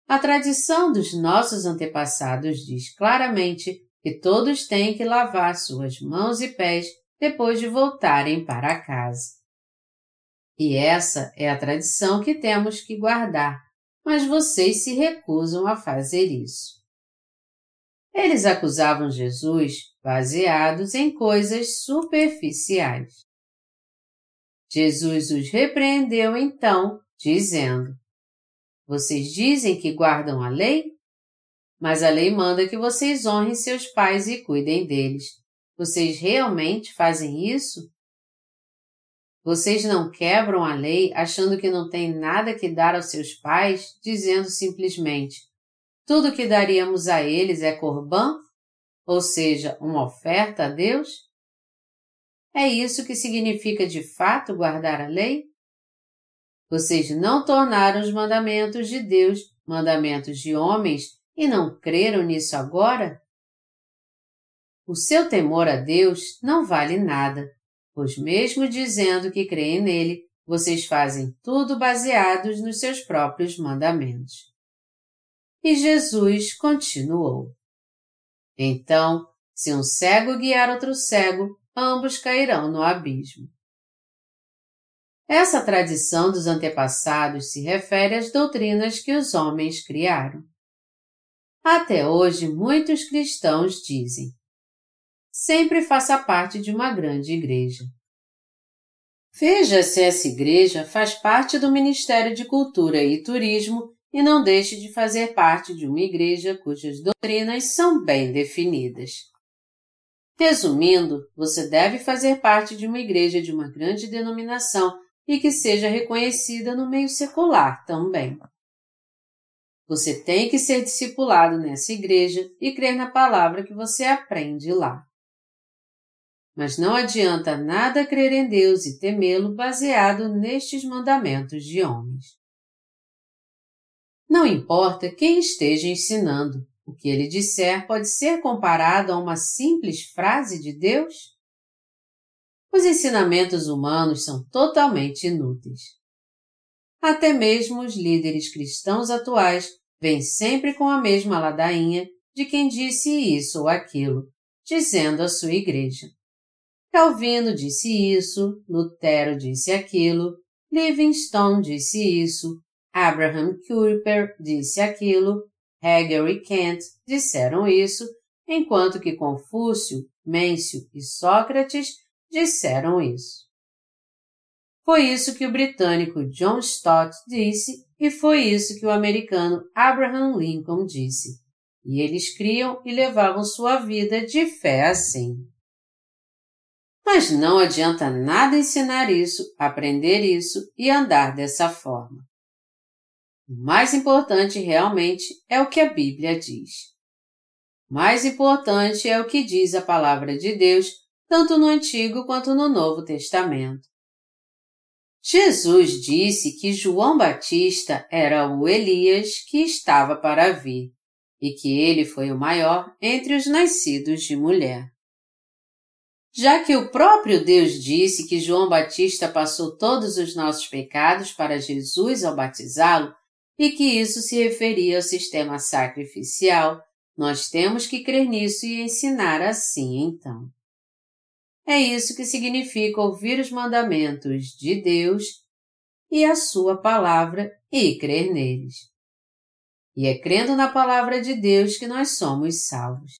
A tradição dos nossos antepassados diz claramente que todos têm que lavar suas mãos e pés depois de voltarem para casa. E essa é a tradição que temos que guardar, mas vocês se recusam a fazer isso. Eles acusavam Jesus baseados em coisas superficiais. Jesus os repreendeu então, dizendo: Vocês dizem que guardam a lei? Mas a lei manda que vocês honrem seus pais e cuidem deles. Vocês realmente fazem isso? Vocês não quebram a lei achando que não tem nada que dar aos seus pais, dizendo simplesmente: tudo que daríamos a eles é corbã, ou seja, uma oferta a Deus? É isso que significa de fato guardar a lei? Vocês não tornaram os mandamentos de Deus mandamentos de homens e não creram nisso agora? O seu temor a Deus não vale nada, pois, mesmo dizendo que creem nele, vocês fazem tudo baseados nos seus próprios mandamentos. E Jesus continuou. Então, se um cego guiar outro cego, ambos cairão no abismo. Essa tradição dos antepassados se refere às doutrinas que os homens criaram. Até hoje, muitos cristãos dizem: sempre faça parte de uma grande igreja. Veja se essa igreja faz parte do Ministério de Cultura e Turismo e não deixe de fazer parte de uma igreja cujas doutrinas são bem definidas. Resumindo, você deve fazer parte de uma igreja de uma grande denominação e que seja reconhecida no meio secular também. Você tem que ser discipulado nessa igreja e crer na palavra que você aprende lá. Mas não adianta nada crer em Deus e temê-lo baseado nestes mandamentos de homens. Não importa quem esteja ensinando, o que ele disser pode ser comparado a uma simples frase de Deus? Os ensinamentos humanos são totalmente inúteis. Até mesmo os líderes cristãos atuais vêm sempre com a mesma ladainha de quem disse isso ou aquilo, dizendo à sua igreja. Calvino disse isso, Lutero disse aquilo, Livingstone disse isso, Abraham Kuyper disse aquilo, Hegel e Kant disseram isso, enquanto que Confúcio, Mêncio e Sócrates disseram isso. Foi isso que o britânico John Stott disse e foi isso que o americano Abraham Lincoln disse. E eles criam e levavam sua vida de fé assim. Mas não adianta nada ensinar isso, aprender isso e andar dessa forma. O mais importante realmente é o que a Bíblia diz. Mais importante é o que diz a palavra de Deus, tanto no Antigo quanto no Novo Testamento. Jesus disse que João Batista era o Elias que estava para vir e que ele foi o maior entre os nascidos de mulher. Já que o próprio Deus disse que João Batista passou todos os nossos pecados para Jesus ao batizá-lo, e que isso se referia ao sistema sacrificial, nós temos que crer nisso e ensinar assim então. É isso que significa ouvir os mandamentos de Deus e a Sua palavra e crer neles. E é crendo na palavra de Deus que nós somos salvos.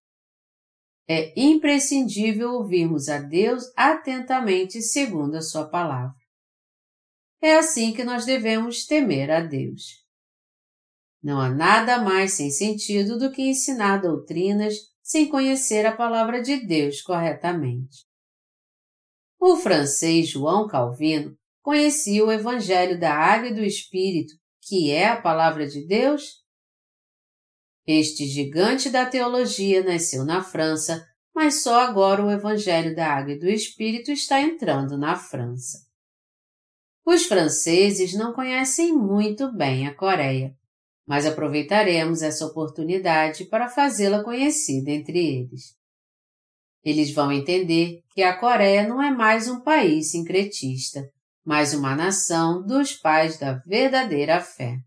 É imprescindível ouvirmos a Deus atentamente segundo a Sua palavra. É assim que nós devemos temer a Deus. Não há nada mais sem sentido do que ensinar doutrinas sem conhecer a palavra de Deus corretamente. O francês João Calvino conhecia o Evangelho da Água e do Espírito, que é a Palavra de Deus? Este gigante da teologia nasceu na França, mas só agora o Evangelho da Água e do Espírito está entrando na França. Os franceses não conhecem muito bem a Coreia, mas aproveitaremos essa oportunidade para fazê-la conhecida entre eles. Eles vão entender que a Coreia não é mais um país sincretista, mas uma nação dos pais da verdadeira fé.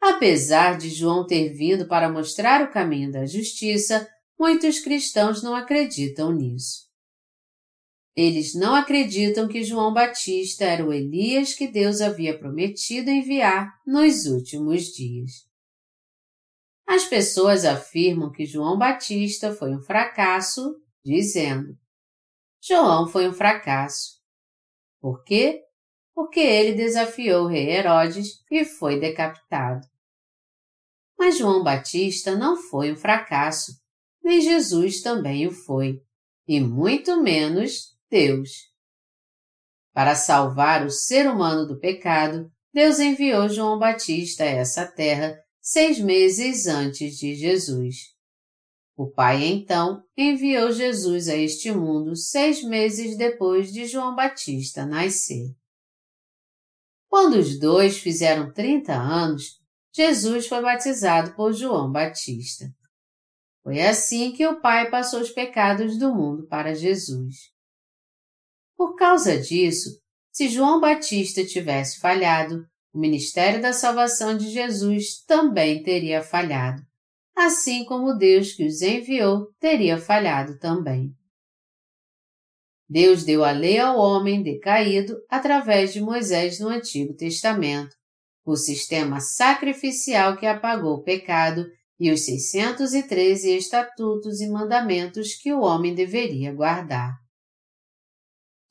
Apesar de João ter vindo para mostrar o caminho da justiça, muitos cristãos não acreditam nisso. Eles não acreditam que João Batista era o Elias que Deus havia prometido enviar nos últimos dias. As pessoas afirmam que João Batista foi um fracasso, dizendo: João foi um fracasso. Por quê? Porque ele desafiou o rei Herodes e foi decapitado. Mas João Batista não foi um fracasso, nem Jesus também o foi, e muito menos Deus. Para salvar o ser humano do pecado, Deus enviou João Batista a essa terra seis meses antes de Jesus. O Pai então enviou Jesus a este mundo seis meses depois de João Batista nascer. Quando os dois fizeram 30 anos, Jesus foi batizado por João Batista. Foi assim que o Pai passou os pecados do mundo para Jesus. Por causa disso, se João Batista tivesse falhado, o ministério da salvação de Jesus também teria falhado, assim como Deus que os enviou teria falhado também. Deus deu a lei ao homem decaído através de Moisés no Antigo Testamento, o sistema sacrificial que apagou o pecado e os 613 estatutos e mandamentos que o homem deveria guardar.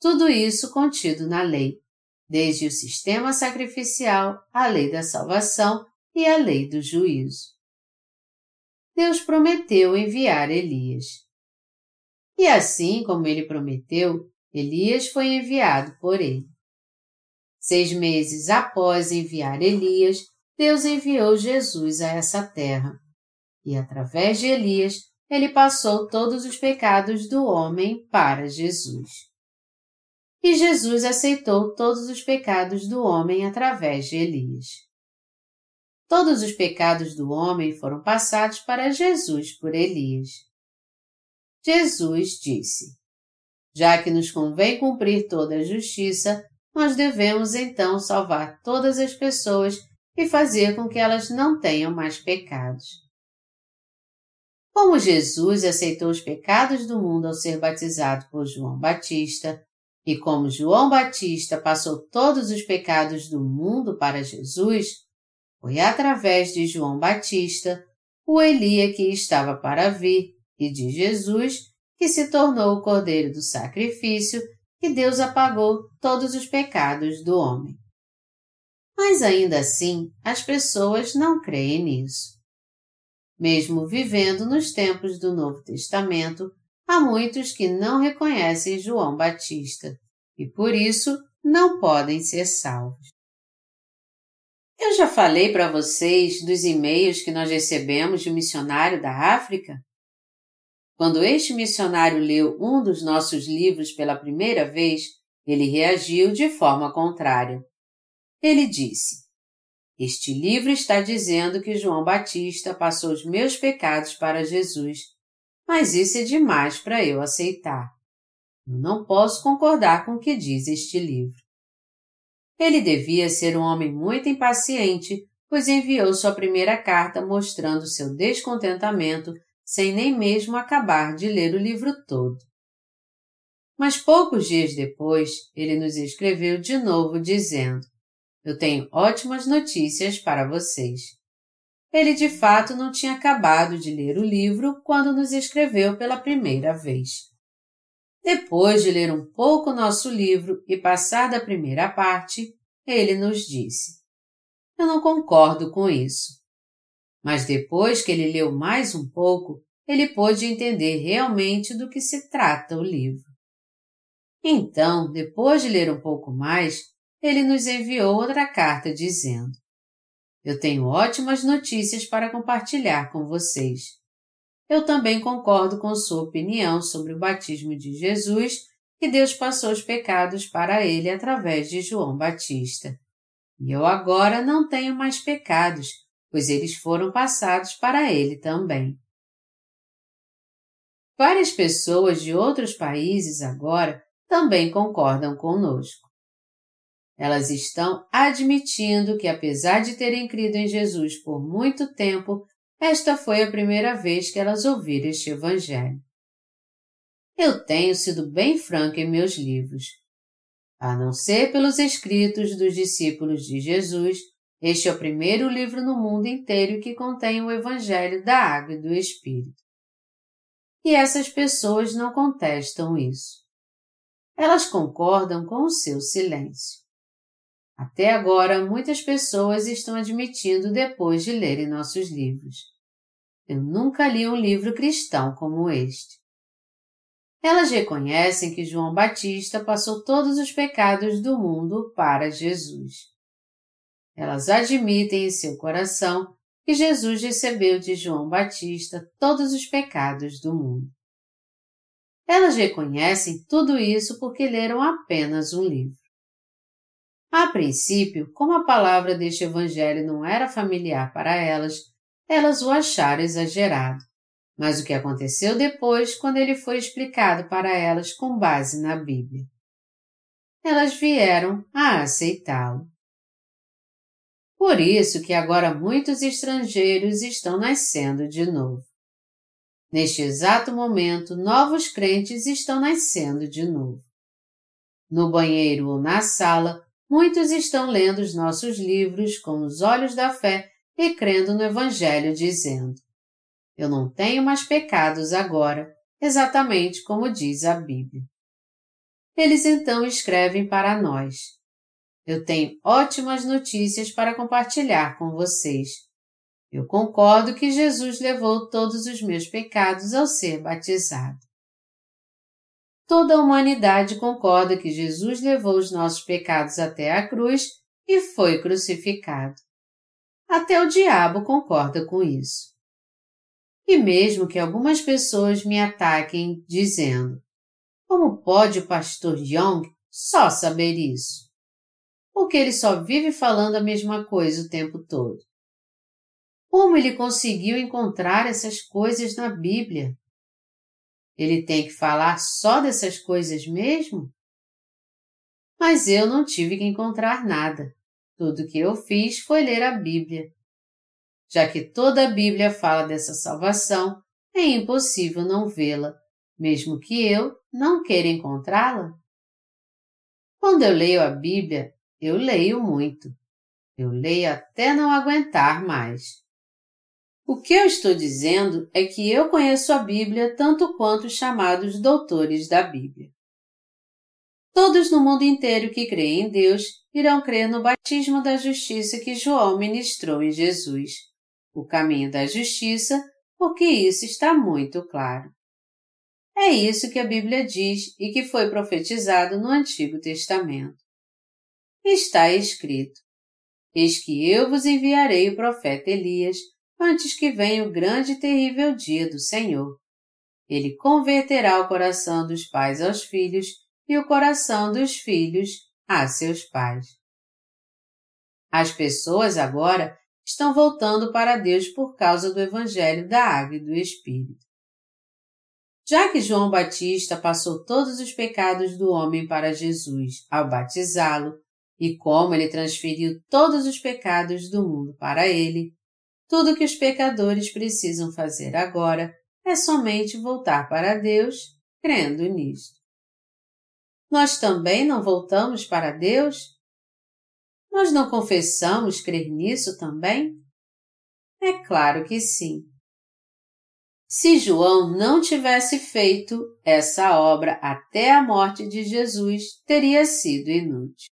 Tudo isso contido na lei, desde o sistema sacrificial, a lei da salvação e a lei do juízo. Deus prometeu enviar Elias. E assim como ele prometeu, Elias foi enviado por ele. Seis meses após enviar Elias, Deus enviou Jesus a essa terra. E através de Elias, ele passou todos os pecados do homem para Jesus e Jesus aceitou todos os pecados do homem através de Elias. Todos os pecados do homem foram passados para Jesus por Elias. Jesus disse: Já que nos convém cumprir toda a justiça, nós devemos então salvar todas as pessoas e fazer com que elas não tenham mais pecados. Como Jesus aceitou os pecados do mundo ao ser batizado por João Batista, e como João Batista passou todos os pecados do mundo para Jesus, foi através de João Batista, o Elia que estava para vir, e de Jesus, que se tornou o cordeiro do sacrifício, que Deus apagou todos os pecados do homem. Mas ainda assim, as pessoas não creem nisso. Mesmo vivendo nos tempos do Novo Testamento, há muitos que não reconhecem João Batista e por isso não podem ser salvos. Eu já falei para vocês dos e-mails que nós recebemos de um missionário da África? Quando este missionário leu um dos nossos livros pela primeira vez, ele reagiu de forma contrária. Ele disse: Este livro está dizendo que João Batista passou os meus pecados para Jesus mas isso é demais para eu aceitar. Eu não posso concordar com o que diz este livro. Ele devia ser um homem muito impaciente, pois enviou sua primeira carta mostrando seu descontentamento sem nem mesmo acabar de ler o livro todo. Mas poucos dias depois, ele nos escreveu de novo dizendo: Eu tenho ótimas notícias para vocês. Ele de fato não tinha acabado de ler o livro quando nos escreveu pela primeira vez. Depois de ler um pouco nosso livro e passar da primeira parte, ele nos disse: Eu não concordo com isso. Mas depois que ele leu mais um pouco, ele pôde entender realmente do que se trata o livro. Então, depois de ler um pouco mais, ele nos enviou outra carta dizendo: Eu tenho ótimas notícias para compartilhar com vocês. Eu também concordo com sua opinião sobre o batismo de Jesus, que Deus passou os pecados para ele através de João Batista. E eu agora não tenho mais pecados, pois eles foram passados para ele também. Várias pessoas de outros países agora também concordam conosco. Elas estão admitindo que, apesar de terem crido em Jesus por muito tempo, esta foi a primeira vez que elas ouviram este Evangelho. Eu tenho sido bem franca em meus livros. A não ser pelos escritos dos discípulos de Jesus, este é o primeiro livro no mundo inteiro que contém o Evangelho da Água e do Espírito. E essas pessoas não contestam isso. Elas concordam com o seu silêncio. Até agora, muitas pessoas estão admitindo depois de lerem nossos livros. Eu nunca li um livro cristão como este. Elas reconhecem que João Batista passou todos os pecados do mundo para Jesus. Elas admitem em seu coração que Jesus recebeu de João Batista todos os pecados do mundo. Elas reconhecem tudo isso porque leram apenas um livro. A princípio, como a palavra deste Evangelho não era familiar para elas, elas o acharam exagerado. Mas o que aconteceu depois, quando ele foi explicado para elas com base na Bíblia? Elas vieram a aceitá-lo. Por isso que agora muitos estrangeiros estão nascendo de novo. Neste exato momento, novos crentes estão nascendo de novo. No banheiro ou na sala, muitos estão lendo os nossos livros com os olhos da fé e crendo no Evangelho, dizendo: Eu não tenho mais pecados agora, exatamente como diz a Bíblia. Eles então escrevem para nós: eu tenho ótimas notícias para compartilhar com vocês. Eu concordo que Jesus levou todos os meus pecados ao ser batizado. Toda a humanidade concorda que Jesus levou os nossos pecados até a cruz e foi crucificado. Até o diabo concorda com isso. E mesmo que algumas pessoas me ataquem dizendo: Como pode o pastor Young só saber isso? Porque ele só vive falando a mesma coisa o tempo todo. Como ele conseguiu encontrar essas coisas na Bíblia? Ele tem que falar só dessas coisas mesmo? Mas eu não tive que encontrar nada. Tudo que eu fiz foi ler a Bíblia. Já que toda a Bíblia fala dessa salvação, é impossível não vê-la, mesmo que eu não queira encontrá-la. Quando eu leio a Bíblia, eu leio muito. Eu leio até não aguentar mais. O que eu estou dizendo é que eu conheço a Bíblia tanto quanto os chamados doutores da Bíblia. Todos no mundo inteiro que creem em Deus irão crer no batismo da justiça que João ministrou em Jesus, o caminho da justiça, porque isso está muito claro. É isso que a Bíblia diz e que foi profetizado no Antigo Testamento está escrito: Eis que eu vos enviarei o profeta Elias antes que venha o grande e terrível dia do Senhor. Ele converterá o coração dos pais aos filhos e o coração dos filhos a seus pais. As pessoas agora estão voltando para Deus por causa do Evangelho da Água e do Espírito. Já que João Batista passou todos os pecados do homem para Jesus ao batizá-lo, e como ele transferiu todos os pecados do mundo para ele, tudo que os pecadores precisam fazer agora é somente voltar para Deus crendo nisto. Nós também não voltamos para Deus? Nós não confessamos crer nisso também? É claro que sim. Se João não tivesse feito essa obra até a morte de Jesus, teria sido inútil.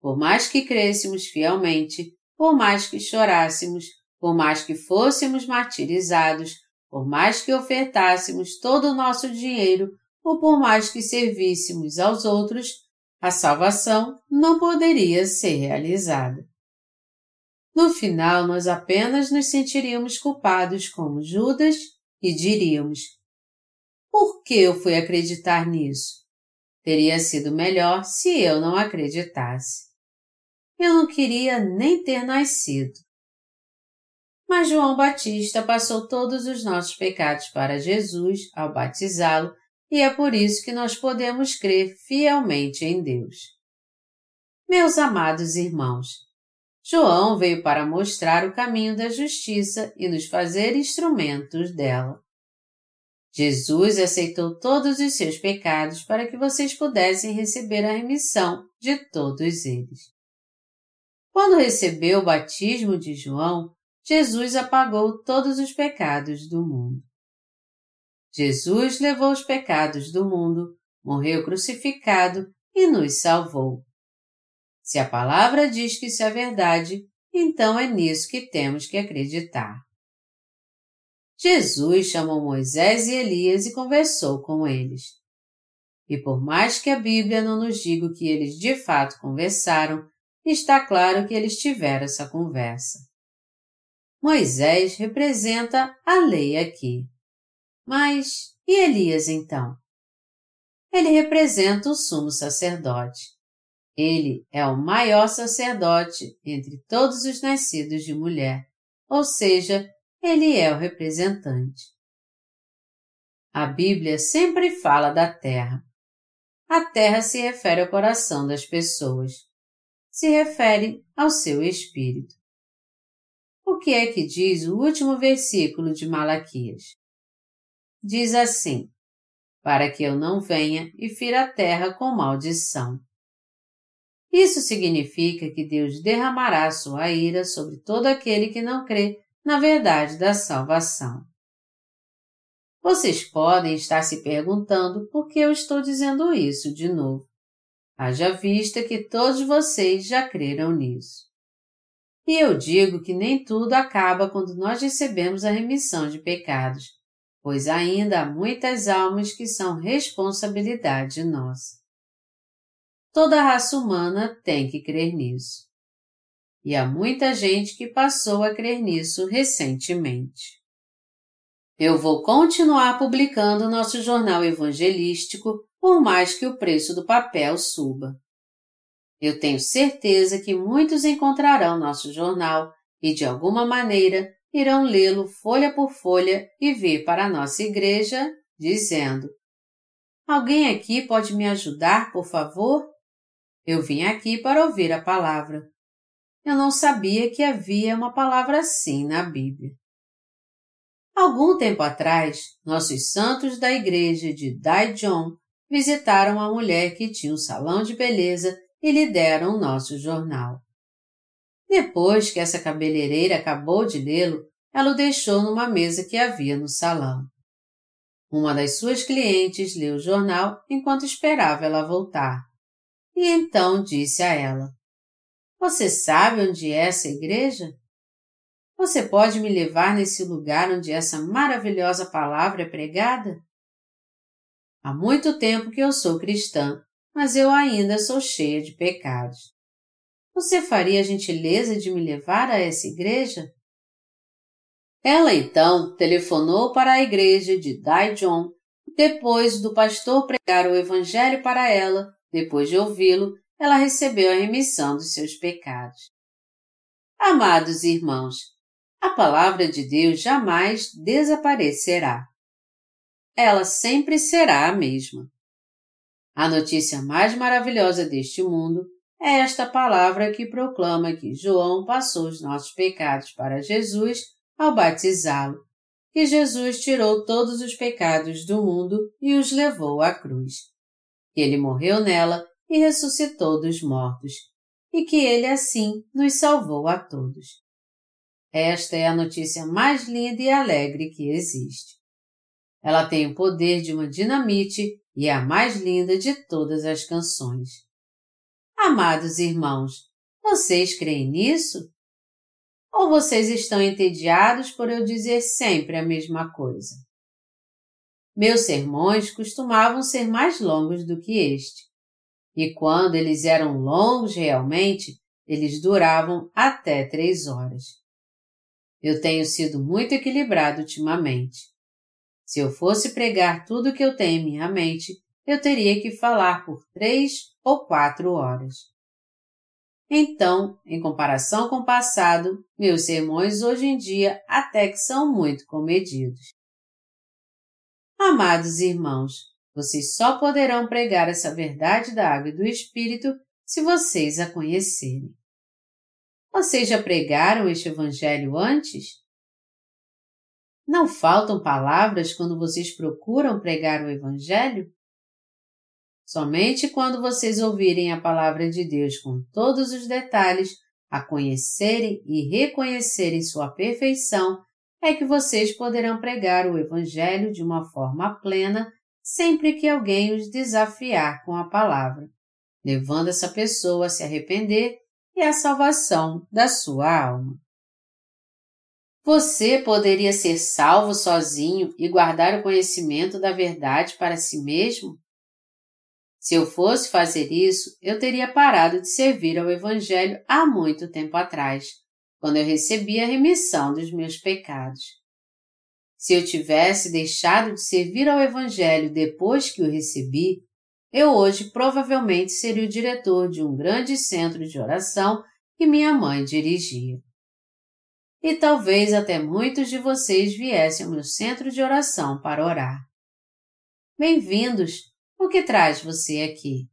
Por mais que crêssemos fielmente, por mais que chorássemos, por mais que fôssemos martirizados, por mais que ofertássemos todo o nosso dinheiro ou por mais que servíssemos aos outros, a salvação não poderia ser realizada. No final, nós apenas nos sentiríamos culpados como Judas e diríamos: Por que eu fui acreditar nisso? Teria sido melhor se eu não acreditasse. Eu não queria nem ter nascido. Mas João Batista passou todos os nossos pecados para Jesus ao batizá-lo, e é por isso que nós podemos crer fielmente em Deus. Meus amados irmãos, João veio para mostrar o caminho da justiça e nos fazer instrumentos dela. Jesus aceitou todos os seus pecados para que vocês pudessem receber a remissão de todos eles. Quando recebeu o batismo de João, Jesus apagou todos os pecados do mundo. Jesus levou os pecados do mundo, morreu crucificado e nos salvou. Se a palavra diz que isso é verdade, então é nisso que temos que acreditar. Jesus chamou Moisés e Elias e conversou com eles. E por mais que a Bíblia não nos diga o que eles de fato conversaram, está claro que eles tiveram essa conversa. Moisés representa a lei aqui. Mas e Elias então? Ele representa o sumo sacerdote. Ele é o maior sacerdote entre todos os nascidos de mulher, ou seja, ele é o representante. A Bíblia sempre fala da terra. A terra se refere ao coração das pessoas. Se refere ao seu espírito. O que é que diz o último versículo de Malaquias? Diz assim: Para que eu não venha e fira a terra com maldição. Isso significa que Deus derramará sua ira sobre todo aquele que não crê na verdade da salvação. Vocês podem estar se perguntando por que eu estou dizendo isso de novo. Haja vista que todos vocês já creram nisso. E eu digo que nem tudo acaba quando nós recebemos a remissão de pecados, pois ainda há muitas almas que são responsabilidade nossa. Toda a raça humana tem que crer nisso. E há muita gente que passou a crer nisso recentemente. Eu vou continuar publicando nosso jornal evangelístico por mais que o preço do papel suba. Eu tenho certeza que muitos encontrarão nosso jornal e, de alguma maneira, irão lê-lo folha por folha e vir para a nossa igreja, dizendo: Alguém aqui pode me ajudar, por favor? Eu vim aqui para ouvir a palavra. Eu não sabia que havia uma palavra assim na Bíblia. Algum tempo atrás, nossos santos da igreja de Daejeon visitaram uma mulher que tinha um salão de beleza e lhe deram o nosso jornal. Depois que essa cabeleireira acabou de lê-lo, ela o deixou numa mesa que havia no salão. Uma das suas clientes leu o jornal enquanto esperava ela voltar. E então disse a ela: Você sabe onde é essa igreja? Você pode me levar nesse lugar onde essa maravilhosa palavra é pregada? Há muito tempo que eu sou cristã mas eu ainda sou cheia de pecados. Você faria a gentileza de me levar a essa igreja? Ela então telefonou para a igreja de Daejeon. Depois do pastor pregar o evangelho para ela, depois de ouvi-lo, ela recebeu a remissão dos seus pecados. Amados irmãos, a palavra de Deus jamais desaparecerá. Ela sempre será a mesma. A notícia mais maravilhosa deste mundo é esta palavra que proclama que João passou os nossos pecados para Jesus ao batizá-lo, que Jesus tirou todos os pecados do mundo e os levou à cruz, que ele morreu nela e ressuscitou dos mortos, e que ele assim nos salvou a todos. Esta é a notícia mais linda e alegre que existe. Ela tem o poder de uma dinamite e é a mais linda de todas as canções. Amados irmãos, vocês creem nisso? Ou vocês estão entediados por eu dizer sempre a mesma coisa? Meus sermões costumavam ser mais longos do que este. E quando eles eram longos realmente, eles duravam até três horas. Eu tenho sido muito equilibrado ultimamente. Se eu fosse pregar tudo o que eu tenho em minha mente, eu teria que falar por três ou quatro horas. Então, em comparação com o passado, meus sermões hoje em dia até que são muito comedidos. Amados irmãos, vocês só poderão pregar essa verdade da água e do Espírito se vocês a conhecerem. Vocês já pregaram este Evangelho antes? Não faltam palavras quando vocês procuram pregar o Evangelho? Somente quando vocês ouvirem a palavra de Deus com todos os detalhes, a conhecerem e reconhecerem sua perfeição, é que vocês poderão pregar o Evangelho de uma forma plena sempre que alguém os desafiar com a palavra, levando essa pessoa a se arrepender e a salvação da sua alma. Você poderia ser salvo sozinho e guardar o conhecimento da verdade para si mesmo? Se eu fosse fazer isso, eu teria parado de servir ao Evangelho há muito tempo atrás, quando eu recebi a remissão dos meus pecados. Se eu tivesse deixado de servir ao Evangelho depois que o recebi, eu hoje provavelmente seria o diretor de um grande centro de oração que minha mãe dirigia. E talvez até muitos de vocês viessem ao meu centro de oração para orar. Bem-vindos! O que traz você aqui?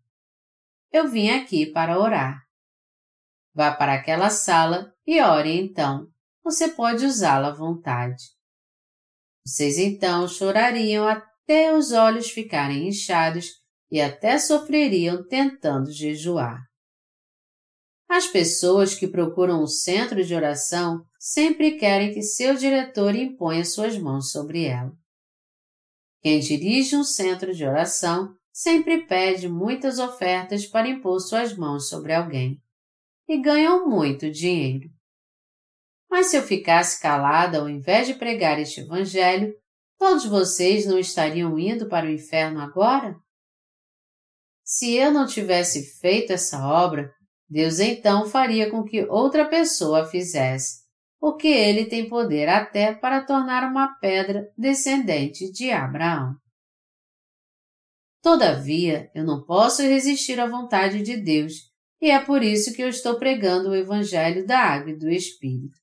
Eu vim aqui para orar. Vá para aquela sala e ore então. Você pode usá-la à vontade. Vocês então chorariam até os olhos ficarem inchados e até sofreriam tentando jejuar. As pessoas que procuram um centro de oração sempre querem que seu diretor imponha suas mãos sobre ela. Quem dirige um centro de oração sempre pede muitas ofertas para impor suas mãos sobre alguém e ganham muito dinheiro. Mas se eu ficasse calada ao invés de pregar este Evangelho, todos vocês não estariam indo para o inferno agora? Se eu não tivesse feito essa obra, Deus então faria com que outra pessoa a fizesse, porque ele tem poder até para tornar uma pedra descendente de Abraão. Todavia, eu não posso resistir à vontade de Deus, e é por isso que eu estou pregando o Evangelho da Água e do Espírito.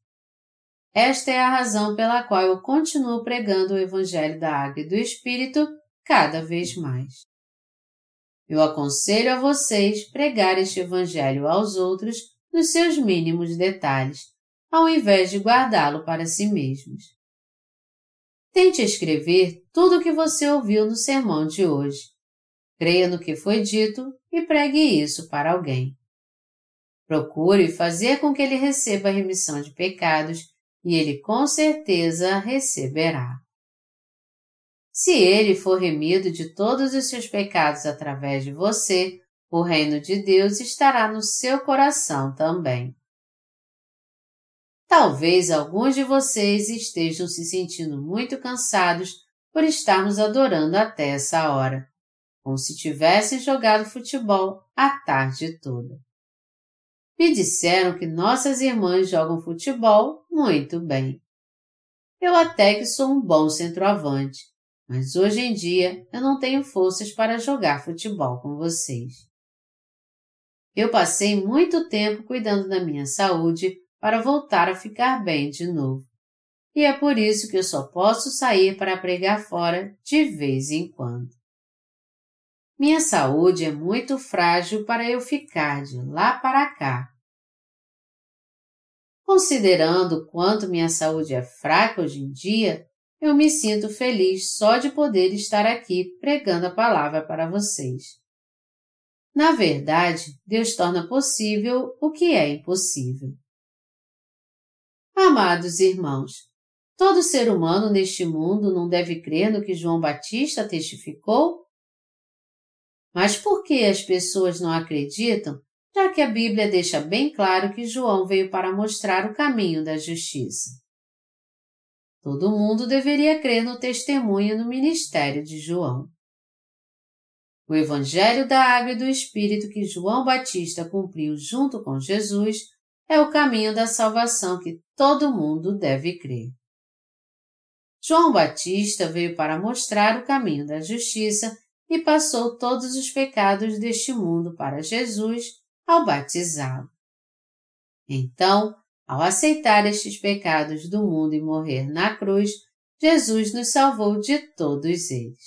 Esta é a razão pela qual eu continuo pregando o Evangelho da Água e do Espírito cada vez mais. Eu aconselho a vocês pregar este Evangelho aos outros nos seus mínimos detalhes, ao invés de guardá-lo para si mesmos. Tente escrever tudo o que você ouviu no sermão de hoje. Creia no que foi dito e pregue isso para alguém. Procure fazer com que ele receba a remissão de pecados e ele com certeza receberá. Se ele for remido de todos os seus pecados através de você, o reino de Deus estará no seu coração também. Talvez alguns de vocês estejam se sentindo muito cansados por estarmos adorando até essa hora, como se tivessem jogado futebol a tarde toda. Me disseram que nossas irmãs jogam futebol muito bem. Eu até que sou um bom centroavante, mas hoje em dia eu não tenho forças para jogar futebol com vocês. Eu passei muito tempo cuidando da minha saúde para voltar a ficar bem de novo. E é por isso que eu só posso sair para pregar fora de vez em quando. Minha saúde é muito frágil para eu ficar de lá para cá. Considerando quanto minha saúde é fraca hoje em dia, eu me sinto feliz só de poder estar aqui pregando a palavra para vocês. Na verdade, Deus torna possível o que é impossível. Amados irmãos, todo ser humano neste mundo não deve crer no que João Batista testificou? Mas por que as pessoas não acreditam, já que a Bíblia deixa bem claro que João veio para mostrar o caminho da justiça? Todo mundo deveria crer no testemunho no ministério de João. O Evangelho da Água e do Espírito que João Batista cumpriu junto com Jesus é o caminho da salvação que todo mundo deve crer. João Batista veio para mostrar o caminho da justiça e passou todos os pecados deste mundo para Jesus ao batizá-lo. Então, ao aceitar estes pecados do mundo e morrer na cruz, Jesus nos salvou de todos eles.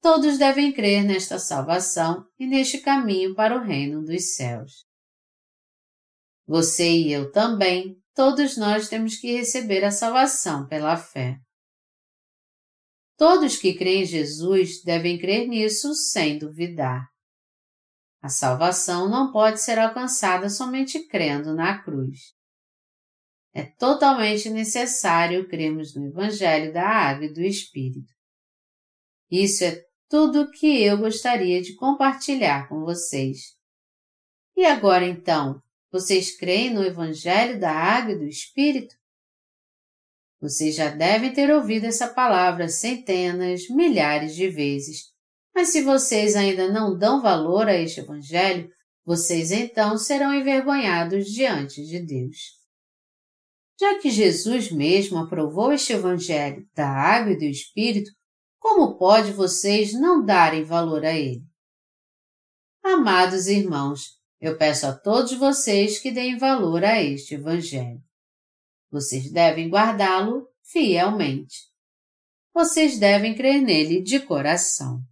Todos devem crer nesta salvação e neste caminho para o reino dos céus. Você e eu também, todos nós temos que receber a salvação pela fé. Todos que creem em Jesus devem crer nisso sem duvidar. A salvação não pode ser alcançada somente crendo na cruz. É totalmente necessário crermos no Evangelho da Água e do Espírito. Isso é tudo o que eu gostaria de compartilhar com vocês. E agora então, vocês creem no Evangelho da Água e do Espírito? Vocês já devem ter ouvido essa palavra centenas, milhares de vezes mas se vocês ainda não dão valor a este Evangelho, vocês então serão envergonhados diante de Deus. Já que Jesus mesmo aprovou este Evangelho da água e do Espírito, como pode vocês não darem valor a ele? Amados irmãos, eu peço a todos vocês que deem valor a este Evangelho. Vocês devem guardá-lo fielmente. Vocês devem crer nele de coração.